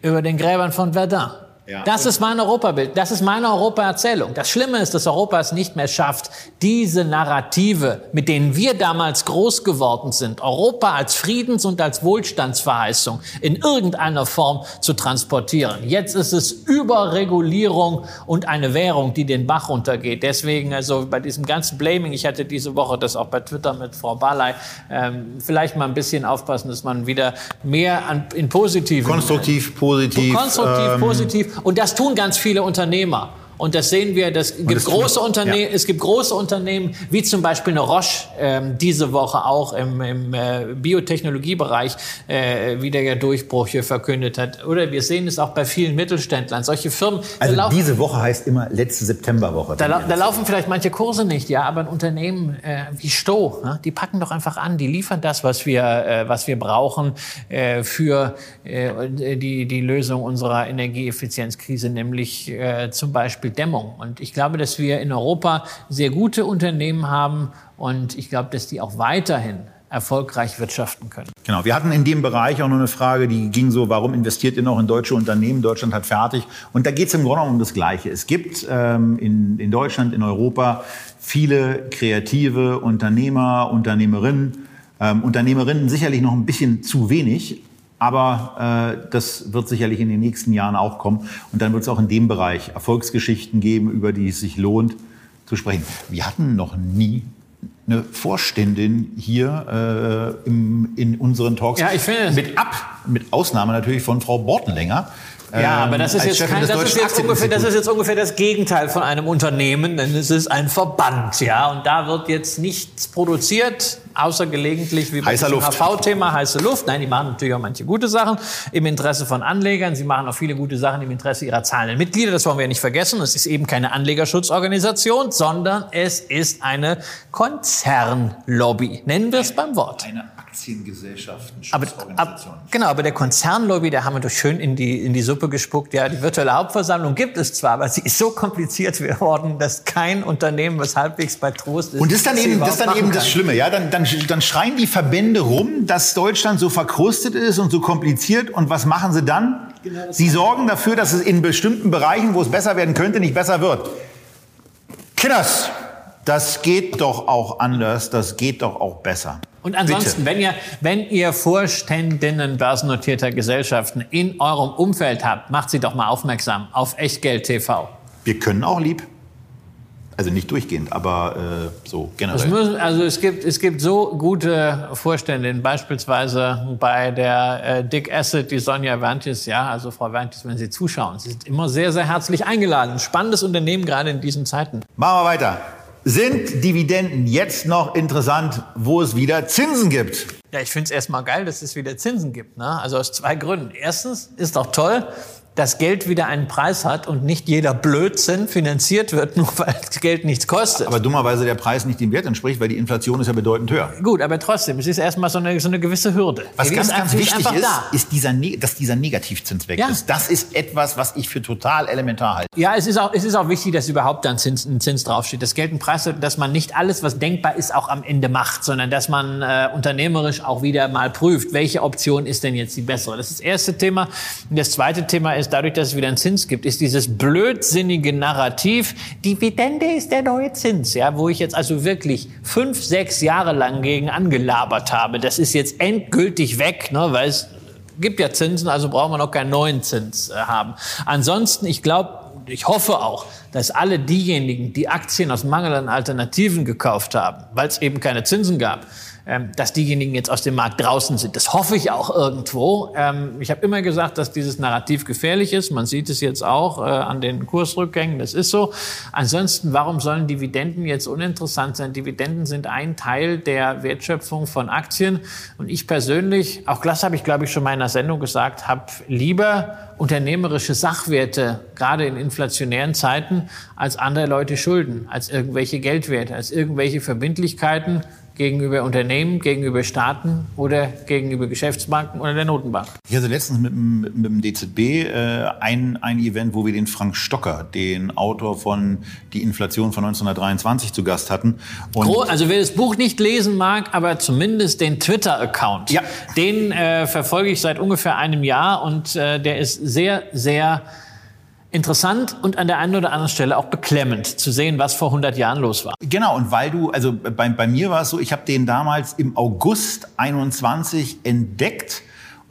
über den Gräbern von Verdun. Ja. Das ist mein Europabild, das ist meine Europaerzählung. Das Schlimme ist, dass Europa es nicht mehr schafft, diese Narrative, mit denen wir damals groß geworden sind, Europa als Friedens- und als Wohlstandsverheißung in irgendeiner Form zu transportieren. Jetzt ist es Überregulierung und eine Währung, die den Bach runtergeht. Deswegen, also bei diesem ganzen Blaming, ich hatte diese Woche das auch bei Twitter mit Frau Barley, ähm, vielleicht mal ein bisschen aufpassen, dass man wieder mehr an, in positiven... Konstruktiv, positiv. Konstruktiv, ähm, positiv und das tun ganz viele Unternehmer. Und das sehen wir, das gibt das große Unternehmen, ja. es gibt große Unternehmen, wie zum Beispiel eine Roche, ähm, diese Woche auch im, im äh, Biotechnologiebereich äh, wieder ja Durchbrüche verkündet hat. Oder wir sehen es auch bei vielen Mittelständlern. Solche Firmen. Also laufen, diese Woche heißt immer letzte Septemberwoche. Da, da laufen vielleicht manche Kurse nicht, ja, aber ein Unternehmen äh, wie Sto, ne, die packen doch einfach an, die liefern das, was wir, äh, was wir brauchen äh, für äh, die, die Lösung unserer Energieeffizienzkrise, nämlich äh, zum Beispiel Dämmung. Und ich glaube, dass wir in Europa sehr gute Unternehmen haben und ich glaube, dass die auch weiterhin erfolgreich wirtschaften können. Genau. Wir hatten in dem Bereich auch noch eine Frage, die ging so, warum investiert ihr noch in deutsche Unternehmen? Deutschland hat fertig. Und da geht es im Grunde um das Gleiche. Es gibt ähm, in, in Deutschland, in Europa viele kreative Unternehmer, Unternehmerinnen, ähm, Unternehmerinnen sicherlich noch ein bisschen zu wenig, aber äh, das wird sicherlich in den nächsten Jahren auch kommen. Und dann wird es auch in dem Bereich Erfolgsgeschichten geben, über die es sich lohnt zu sprechen. Wir hatten noch nie eine Vorständin hier äh, im, in unseren Talks. Ja, ich finde mit ab, mit Ausnahme natürlich von Frau Bortenlänger. Ja, aber das ist, jetzt kein, das, ist jetzt ungefähr, das ist jetzt ungefähr das Gegenteil von einem Unternehmen, denn es ist ein Verband, ja, und da wird jetzt nichts produziert, außer gelegentlich wie bei dem HV-Thema heiße Luft. Nein, die machen natürlich auch manche gute Sachen im Interesse von Anlegern. Sie machen auch viele gute Sachen im Interesse ihrer zahlenden Mitglieder. Das wollen wir ja nicht vergessen. Es ist eben keine Anlegerschutzorganisation, sondern es ist eine Konzernlobby. Nennen wir es beim Wort. Eine Aktiengesellschaften, aber, ab, genau, aber der Konzernlobby, der haben wir doch schön in die, in die Suppe gespuckt. Ja, die virtuelle Hauptversammlung gibt es zwar, aber sie ist so kompliziert geworden, dass kein Unternehmen, was halbwegs bei Trost ist. Und das ist dann eben, das, ist dann eben das Schlimme. Ja, dann, dann, dann schreien die Verbände rum, dass Deutschland so verkrustet ist und so kompliziert. Und was machen sie dann? Genau sie sorgen dafür, dass es in bestimmten Bereichen, wo es besser werden könnte, nicht besser wird. Kinders, das geht doch auch anders, das geht doch auch besser. Und ansonsten, wenn ihr, wenn ihr Vorständinnen börsennotierter Gesellschaften in eurem Umfeld habt, macht sie doch mal aufmerksam auf Echtgeld TV. Wir können auch lieb. Also nicht durchgehend, aber äh, so generell. Müssen, also es gibt, es gibt so gute Vorständinnen, beispielsweise bei der äh, Dick Asset, die Sonja Werntis, ja, also Frau Werntis, wenn Sie zuschauen, Sie sind immer sehr, sehr herzlich eingeladen. Spannendes Unternehmen, gerade in diesen Zeiten. Machen wir weiter. Sind Dividenden jetzt noch interessant, wo es wieder Zinsen gibt? Ja, ich finde es erstmal geil, dass es wieder Zinsen gibt. Ne? Also aus zwei Gründen. Erstens ist doch toll, das Geld wieder einen Preis hat und nicht jeder Blödsinn finanziert wird, nur weil das Geld nichts kostet. Aber dummerweise der Preis nicht dem Wert entspricht, weil die Inflation ist ja bedeutend höher. Gut, aber trotzdem, es ist erstmal so eine, so eine gewisse Hürde. Was die ganz, ist ganz wichtig ist, da. ist dieser, dass dieser Negativzins weg ja. ist. Das ist etwas, was ich für total elementar halte. Ja, es ist auch, es ist auch wichtig, dass überhaupt dann Zins, ein Zins draufsteht. Das Geld einen Preis hat, dass man nicht alles, was denkbar ist, auch am Ende macht, sondern dass man äh, unternehmerisch auch wieder mal prüft, welche Option ist denn jetzt die bessere. Das ist das erste Thema. Und das zweite Thema ist, dadurch, dass es wieder ein Zins gibt, ist dieses blödsinnige Narrativ, Dividende ist der neue Zins, ja, wo ich jetzt also wirklich fünf, sechs Jahre lang gegen angelabert habe. Das ist jetzt endgültig weg, ne, weil es gibt ja Zinsen, also brauchen wir noch keinen neuen Zins äh, haben. Ansonsten, ich glaube, ich hoffe auch, dass alle diejenigen, die Aktien aus Mangel an Alternativen gekauft haben, weil es eben keine Zinsen gab, dass diejenigen jetzt aus dem Markt draußen sind. Das hoffe ich auch irgendwo. Ähm, ich habe immer gesagt, dass dieses Narrativ gefährlich ist. Man sieht es jetzt auch äh, an den Kursrückgängen. Das ist so. Ansonsten, warum sollen Dividenden jetzt uninteressant sein? Dividenden sind ein Teil der Wertschöpfung von Aktien. Und ich persönlich, auch das habe ich, glaube ich, schon in einer Sendung gesagt, habe lieber unternehmerische Sachwerte, gerade in inflationären Zeiten, als andere Leute Schulden, als irgendwelche Geldwerte, als irgendwelche Verbindlichkeiten, gegenüber Unternehmen, gegenüber Staaten oder gegenüber Geschäftsbanken oder der Notenbank. Ich hatte letztens mit, mit, mit dem DZB äh, ein, ein Event, wo wir den Frank Stocker, den Autor von Die Inflation von 1923 zu Gast hatten. Und also wer das Buch nicht lesen mag, aber zumindest den Twitter-Account, ja. den äh, verfolge ich seit ungefähr einem Jahr und äh, der ist sehr, sehr interessant und an der einen oder anderen Stelle auch beklemmend zu sehen, was vor 100 Jahren los war. Genau, und weil du, also bei, bei mir war es so, ich habe den damals im August 21 entdeckt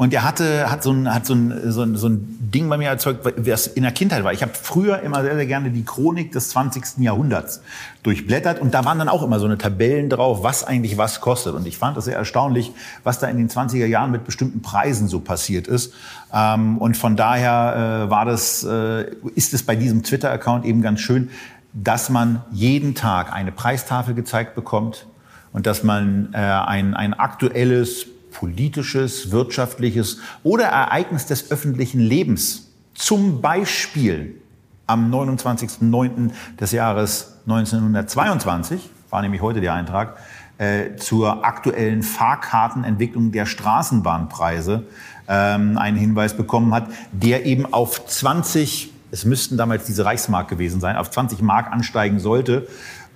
und er hatte, hat so ein, hat so ein, so ein, so ein Ding bei mir erzeugt, was in der Kindheit war. Ich habe früher immer sehr, sehr gerne die Chronik des 20. Jahrhunderts durchblättert und da waren dann auch immer so eine Tabellen drauf, was eigentlich was kostet. Und ich fand das sehr erstaunlich, was da in den 20er Jahren mit bestimmten Preisen so passiert ist. Ähm, und von daher äh, war das, äh, ist es bei diesem Twitter-Account eben ganz schön, dass man jeden Tag eine Preistafel gezeigt bekommt und dass man äh, ein, ein aktuelles politisches, wirtschaftliches oder Ereignis des öffentlichen Lebens, zum Beispiel am 29.09. des Jahres 1922, war nämlich heute der Eintrag, äh, zur aktuellen Fahrkartenentwicklung der Straßenbahnpreise ähm, einen Hinweis bekommen hat, der eben auf 20, es müssten damals diese Reichsmark gewesen sein, auf 20 Mark ansteigen sollte.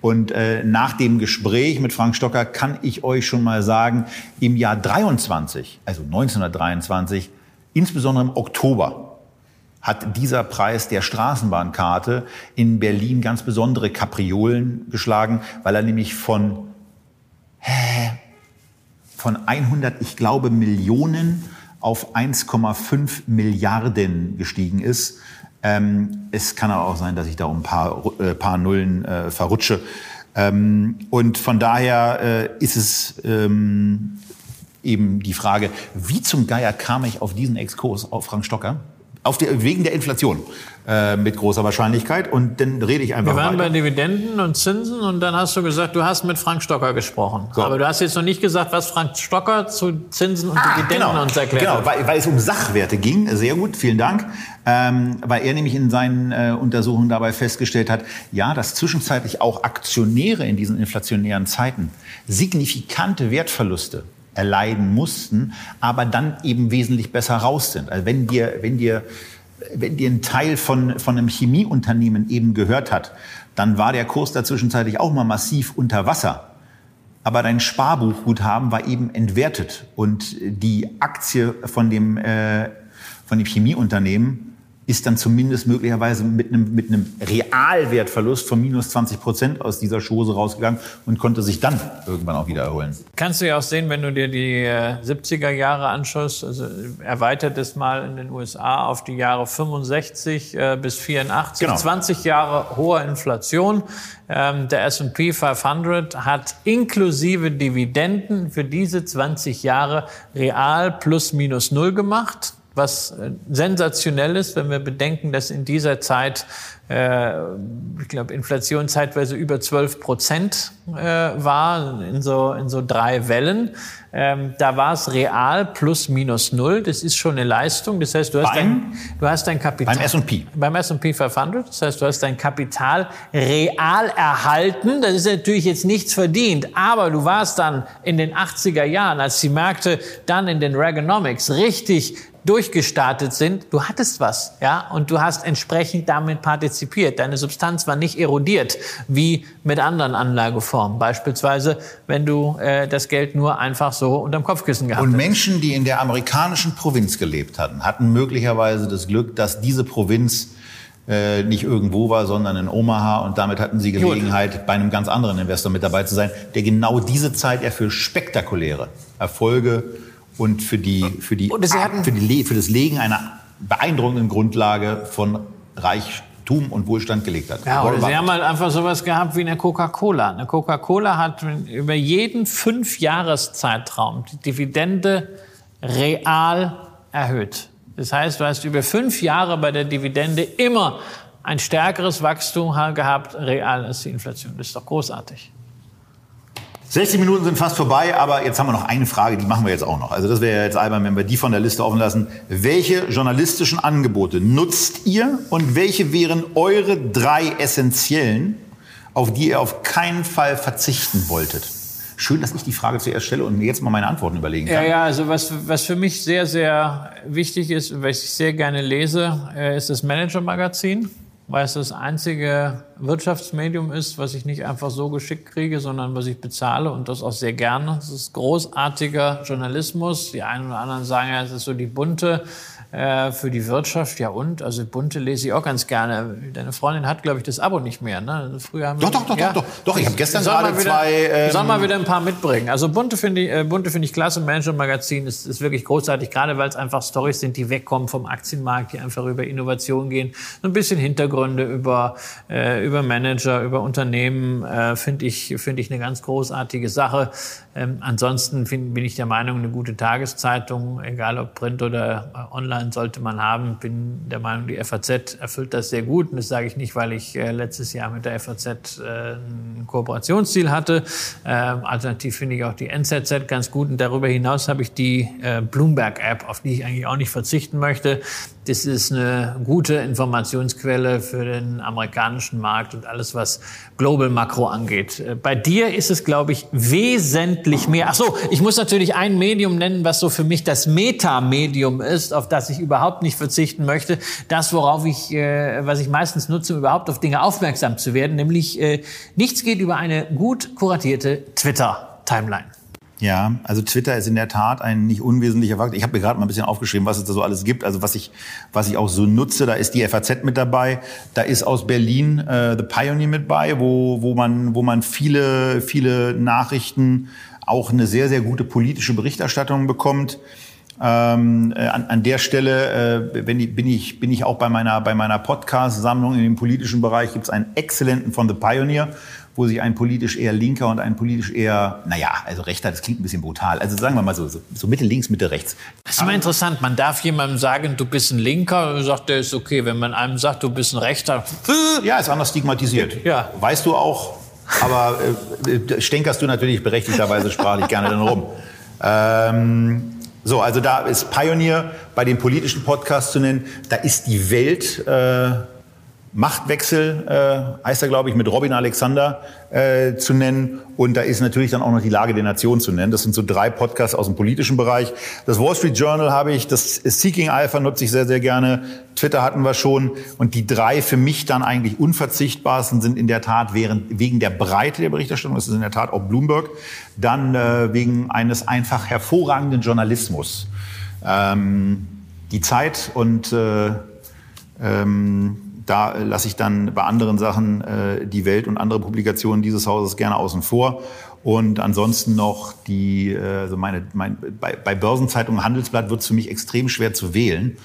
Und äh, nach dem Gespräch mit Frank Stocker kann ich euch schon mal sagen, im Jahr 23, also 1923, insbesondere im Oktober, hat dieser Preis der Straßenbahnkarte in Berlin ganz besondere Kapriolen geschlagen, weil er nämlich von, hä, von 100, ich glaube, Millionen auf 1,5 Milliarden gestiegen ist. Ähm, es kann aber auch sein, dass ich da um ein paar, äh, paar Nullen äh, verrutsche. Ähm, und von daher äh, ist es ähm, eben die Frage, wie zum Geier kam ich auf diesen Exkurs auf Frank Stocker? Auf der, wegen der Inflation äh, mit großer Wahrscheinlichkeit. Und dann rede ich einfach Wir waren weiter. bei Dividenden und Zinsen und dann hast du gesagt, du hast mit Frank Stocker gesprochen. So. Aber du hast jetzt noch nicht gesagt, was Frank Stocker zu Zinsen und ah, Dividenden genau, uns erklärt Genau, weil, weil, es um Sachwerte ging. Sehr gut, vielen Dank. Ähm, weil er nämlich in seinen äh, Untersuchungen dabei festgestellt hat, ja, dass zwischenzeitlich auch Aktionäre in diesen inflationären Zeiten signifikante Wertverluste erleiden mussten, aber dann eben wesentlich besser raus sind. Also wenn dir, wenn dir, wenn dir ein Teil von, von einem Chemieunternehmen eben gehört hat, dann war der Kurs da zwischenzeitlich auch mal massiv unter Wasser. Aber dein Sparbuchguthaben war eben entwertet und die Aktie von dem, äh, von dem Chemieunternehmen ist dann zumindest möglicherweise mit einem, mit einem Realwertverlust von minus 20 Prozent aus dieser Chose rausgegangen und konnte sich dann irgendwann auch wieder erholen. Kannst du ja auch sehen, wenn du dir die 70er äh, Jahre anschaust, also erweitert es mal in den USA auf die Jahre 65 äh, bis 84, genau. 20 Jahre hoher Inflation. Ähm, der S&P 500 hat inklusive Dividenden für diese 20 Jahre real plus minus null gemacht was äh, sensationell ist, wenn wir bedenken, dass in dieser Zeit, äh, ich glaube, Inflation zeitweise über 12 Prozent äh, war, in so, in so drei Wellen. Ähm, da war es real plus minus null. Das ist schon eine Leistung. Das heißt, du hast, dein, du hast dein Kapital. Beim S&P. Beim S&P 500. Das heißt, du hast dein Kapital real erhalten. Das ist natürlich jetzt nichts verdient. Aber du warst dann in den 80er Jahren, als die Märkte dann in den Reaganomics richtig durchgestartet sind, du hattest was, ja, und du hast entsprechend damit partizipiert. Deine Substanz war nicht erodiert wie mit anderen Anlageformen. Beispielsweise, wenn du äh, das Geld nur einfach so unterm Kopfkissen gehabt Und Menschen, die in der amerikanischen Provinz gelebt hatten, hatten möglicherweise das Glück, dass diese Provinz äh, nicht irgendwo war, sondern in Omaha. Und damit hatten sie Gelegenheit, Gut. bei einem ganz anderen Investor mit dabei zu sein, der genau diese Zeit er für spektakuläre Erfolge und für die, für die, für die, für das Legen einer beeindruckenden Grundlage von Reich Reichtum und Wohlstand gelegt hat. Ja, oder Sie haben halt einfach sowas gehabt wie eine Coca-Cola. Eine Coca-Cola hat über jeden Fünfjahreszeitraum die Dividende real erhöht. Das heißt, du hast über fünf Jahre bei der Dividende immer ein stärkeres Wachstum gehabt, real als die Inflation. Das ist doch großartig. 60 Minuten sind fast vorbei, aber jetzt haben wir noch eine Frage, die machen wir jetzt auch noch. Also das wäre jetzt albern, wenn wir die von der Liste offen lassen. Welche journalistischen Angebote nutzt ihr und welche wären eure drei essentiellen, auf die ihr auf keinen Fall verzichten wolltet? Schön, dass ich die Frage zuerst stelle und mir jetzt mal meine Antworten überlegen kann. Ja, ja, also was, was für mich sehr, sehr wichtig ist und was ich sehr gerne lese, äh, ist das Manager-Magazin weil es das einzige Wirtschaftsmedium ist, was ich nicht einfach so geschickt kriege, sondern was ich bezahle und das auch sehr gerne. Es ist großartiger Journalismus. Die einen oder anderen sagen ja, es ist so die bunte äh, für die Wirtschaft. Ja und? Also bunte lese ich auch ganz gerne. Deine Freundin hat, glaube ich, das Abo nicht mehr. Ne? Früher haben doch, wir, doch, doch, ja, doch, doch, doch. Ich habe gestern gerade wieder, zwei... Ähm soll mal wieder ein paar mitbringen. Also bunte finde ich, äh, bunte finde ich klasse. Manager-Magazin ist, ist wirklich großartig, gerade weil es einfach Stories sind, die wegkommen vom Aktienmarkt, die einfach über Innovation gehen. So ein bisschen Hintergründe über, äh, über Manager, über Unternehmen äh, finde ich, finde ich eine ganz großartige Sache. Ähm, ansonsten find, bin ich der Meinung, eine gute Tageszeitung, egal ob Print oder äh, online, sollte man haben. Bin der Meinung, die FAZ erfüllt das sehr gut. Und das sage ich nicht, weil ich äh, letztes Jahr mit der FAZ äh, ein Kooperationsziel hatte. Ähm, alternativ finde ich auch die NZZ ganz gut. Und darüber hinaus habe ich die äh, Bloomberg-App, auf die ich eigentlich auch nicht verzichten möchte. Das ist eine gute Informationsquelle für den amerikanischen Markt und alles, was Global Makro angeht. Äh, bei dir ist es, glaube ich, wesentlich mehr. Ach so, ich muss natürlich ein Medium nennen, was so für mich das Meta-Medium ist, auf das ich überhaupt nicht verzichten möchte. Das, worauf ich, äh, was ich meistens nutze, um überhaupt auf Dinge aufmerksam zu werden, nämlich äh, nichts geht über eine gut kuratierte Twitter-Timeline. Ja, also Twitter ist in der Tat ein nicht unwesentlicher Faktor. Ich habe mir gerade mal ein bisschen aufgeschrieben, was es da so alles gibt. Also was ich, was ich auch so nutze, da ist die FAZ mit dabei, da ist aus Berlin äh, The Pioneer mit bei, wo, wo, man, wo man viele, viele Nachrichten, auch eine sehr, sehr gute politische Berichterstattung bekommt. Ähm, äh, an, an der Stelle äh, wenn, bin, ich, bin ich auch bei meiner, bei meiner Podcast-Sammlung in dem politischen Bereich, gibt es einen exzellenten von The Pioneer, wo sich ein politisch eher linker und ein politisch eher, naja, also rechter, das klingt ein bisschen brutal. Also sagen wir mal so, so, so Mitte links, Mitte rechts. Das ist immer interessant. Man darf jemandem sagen, du bist ein Linker, und sagt, der ist okay. Wenn man einem sagt, du bist ein Rechter, ja, ist anders stigmatisiert. Ja. Weißt du auch, aber äh, stänkerst du natürlich berechtigterweise sprachlich gerne dann rum. Ähm, so, also da ist Pioneer bei den politischen Podcasts zu nennen. Da ist die Welt äh, Machtwechsel, äh, heißt er, glaube ich, mit Robin Alexander äh, zu nennen. Und da ist natürlich dann auch noch die Lage der Nation zu nennen. Das sind so drei Podcasts aus dem politischen Bereich. Das Wall Street Journal habe ich, das Seeking Alpha nutze ich sehr, sehr gerne. Twitter hatten wir schon. Und die drei für mich dann eigentlich unverzichtbarsten sind in der Tat während, wegen der Breite der Berichterstattung, das ist in der Tat auch Bloomberg, dann äh, wegen eines einfach hervorragenden Journalismus. Ähm, die Zeit und äh, ähm, da äh, lasse ich dann bei anderen Sachen äh, die Welt und andere Publikationen dieses Hauses gerne außen vor. Und ansonsten noch die, äh, also meine, mein, bei, bei Börsenzeitung Handelsblatt wird es für mich extrem schwer zu wählen,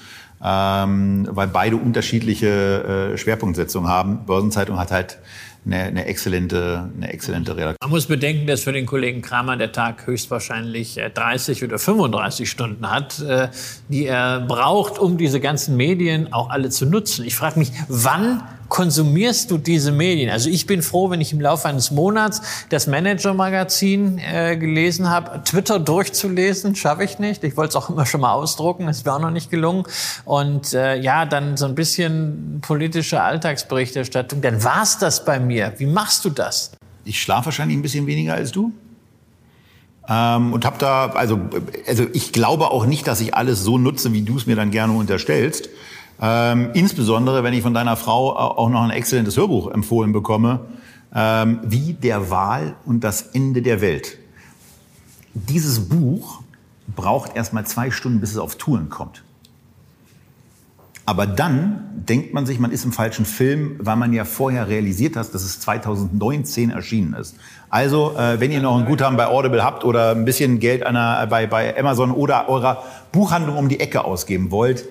ähm, weil beide unterschiedliche äh, Schwerpunktsetzungen haben. Börsenzeitung hat halt eine, eine, exzellente, eine exzellente Redaktion. Man muss bedenken, dass für den Kollegen Kramer der Tag höchstwahrscheinlich 30 äh, oder 35 Stunden hat, äh, die er braucht, um diese ganzen Medien auch alle zu nutzen. Ich frage mich, wann konsumierst du diese Medien? Also ich bin froh, wenn ich im Laufe eines Monats das Manager-Magazin äh, gelesen habe. Twitter durchzulesen, schaffe ich nicht. Ich wollte es auch immer schon mal ausdrucken, das wäre auch noch nicht gelungen. Und äh, ja, dann so ein bisschen politische Alltagsberichterstattung. Dann war's das bei mir. Wie machst du das? Ich schlafe wahrscheinlich ein bisschen weniger als du. Ähm, und habe da, also, also ich glaube auch nicht, dass ich alles so nutze, wie du es mir dann gerne unterstellst. Ähm, insbesondere, wenn ich von deiner Frau auch noch ein exzellentes Hörbuch empfohlen bekomme, ähm, wie der Wahl und das Ende der Welt. Dieses Buch braucht erst mal zwei Stunden, bis es auf Touren kommt. Aber dann denkt man sich, man ist im falschen Film, weil man ja vorher realisiert hat, dass es 2019 erschienen ist. Also, äh, wenn ihr noch ein Guthaben bei Audible habt oder ein bisschen Geld einer, bei, bei Amazon oder eurer Buchhandlung um die Ecke ausgeben wollt,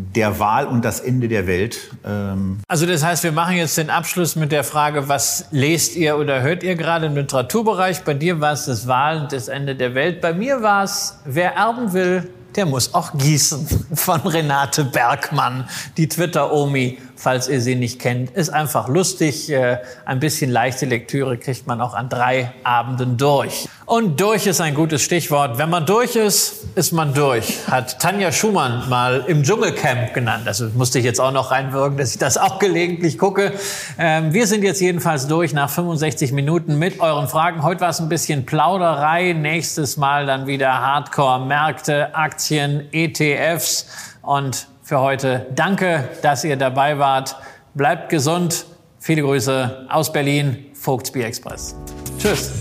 der Wahl und das Ende der Welt. Ähm also das heißt, wir machen jetzt den Abschluss mit der Frage, was lest ihr oder hört ihr gerade im Literaturbereich? Bei dir war es das Wahl und das Ende der Welt. Bei mir war es, wer erben will, der muss auch gießen von Renate Bergmann, die Twitter-Omi falls ihr sie nicht kennt. Ist einfach lustig. Äh, ein bisschen leichte Lektüre kriegt man auch an drei Abenden durch. Und durch ist ein gutes Stichwort. Wenn man durch ist, ist man durch. Hat Tanja Schumann mal im Dschungelcamp genannt. Also musste ich jetzt auch noch reinwirken, dass ich das auch gelegentlich gucke. Ähm, wir sind jetzt jedenfalls durch nach 65 Minuten mit euren Fragen. Heute war es ein bisschen Plauderei. Nächstes Mal dann wieder Hardcore-Märkte, Aktien, ETFs und für heute. Danke, dass ihr dabei wart. Bleibt gesund. Viele Grüße aus Berlin, Vogtsbier Express. Tschüss.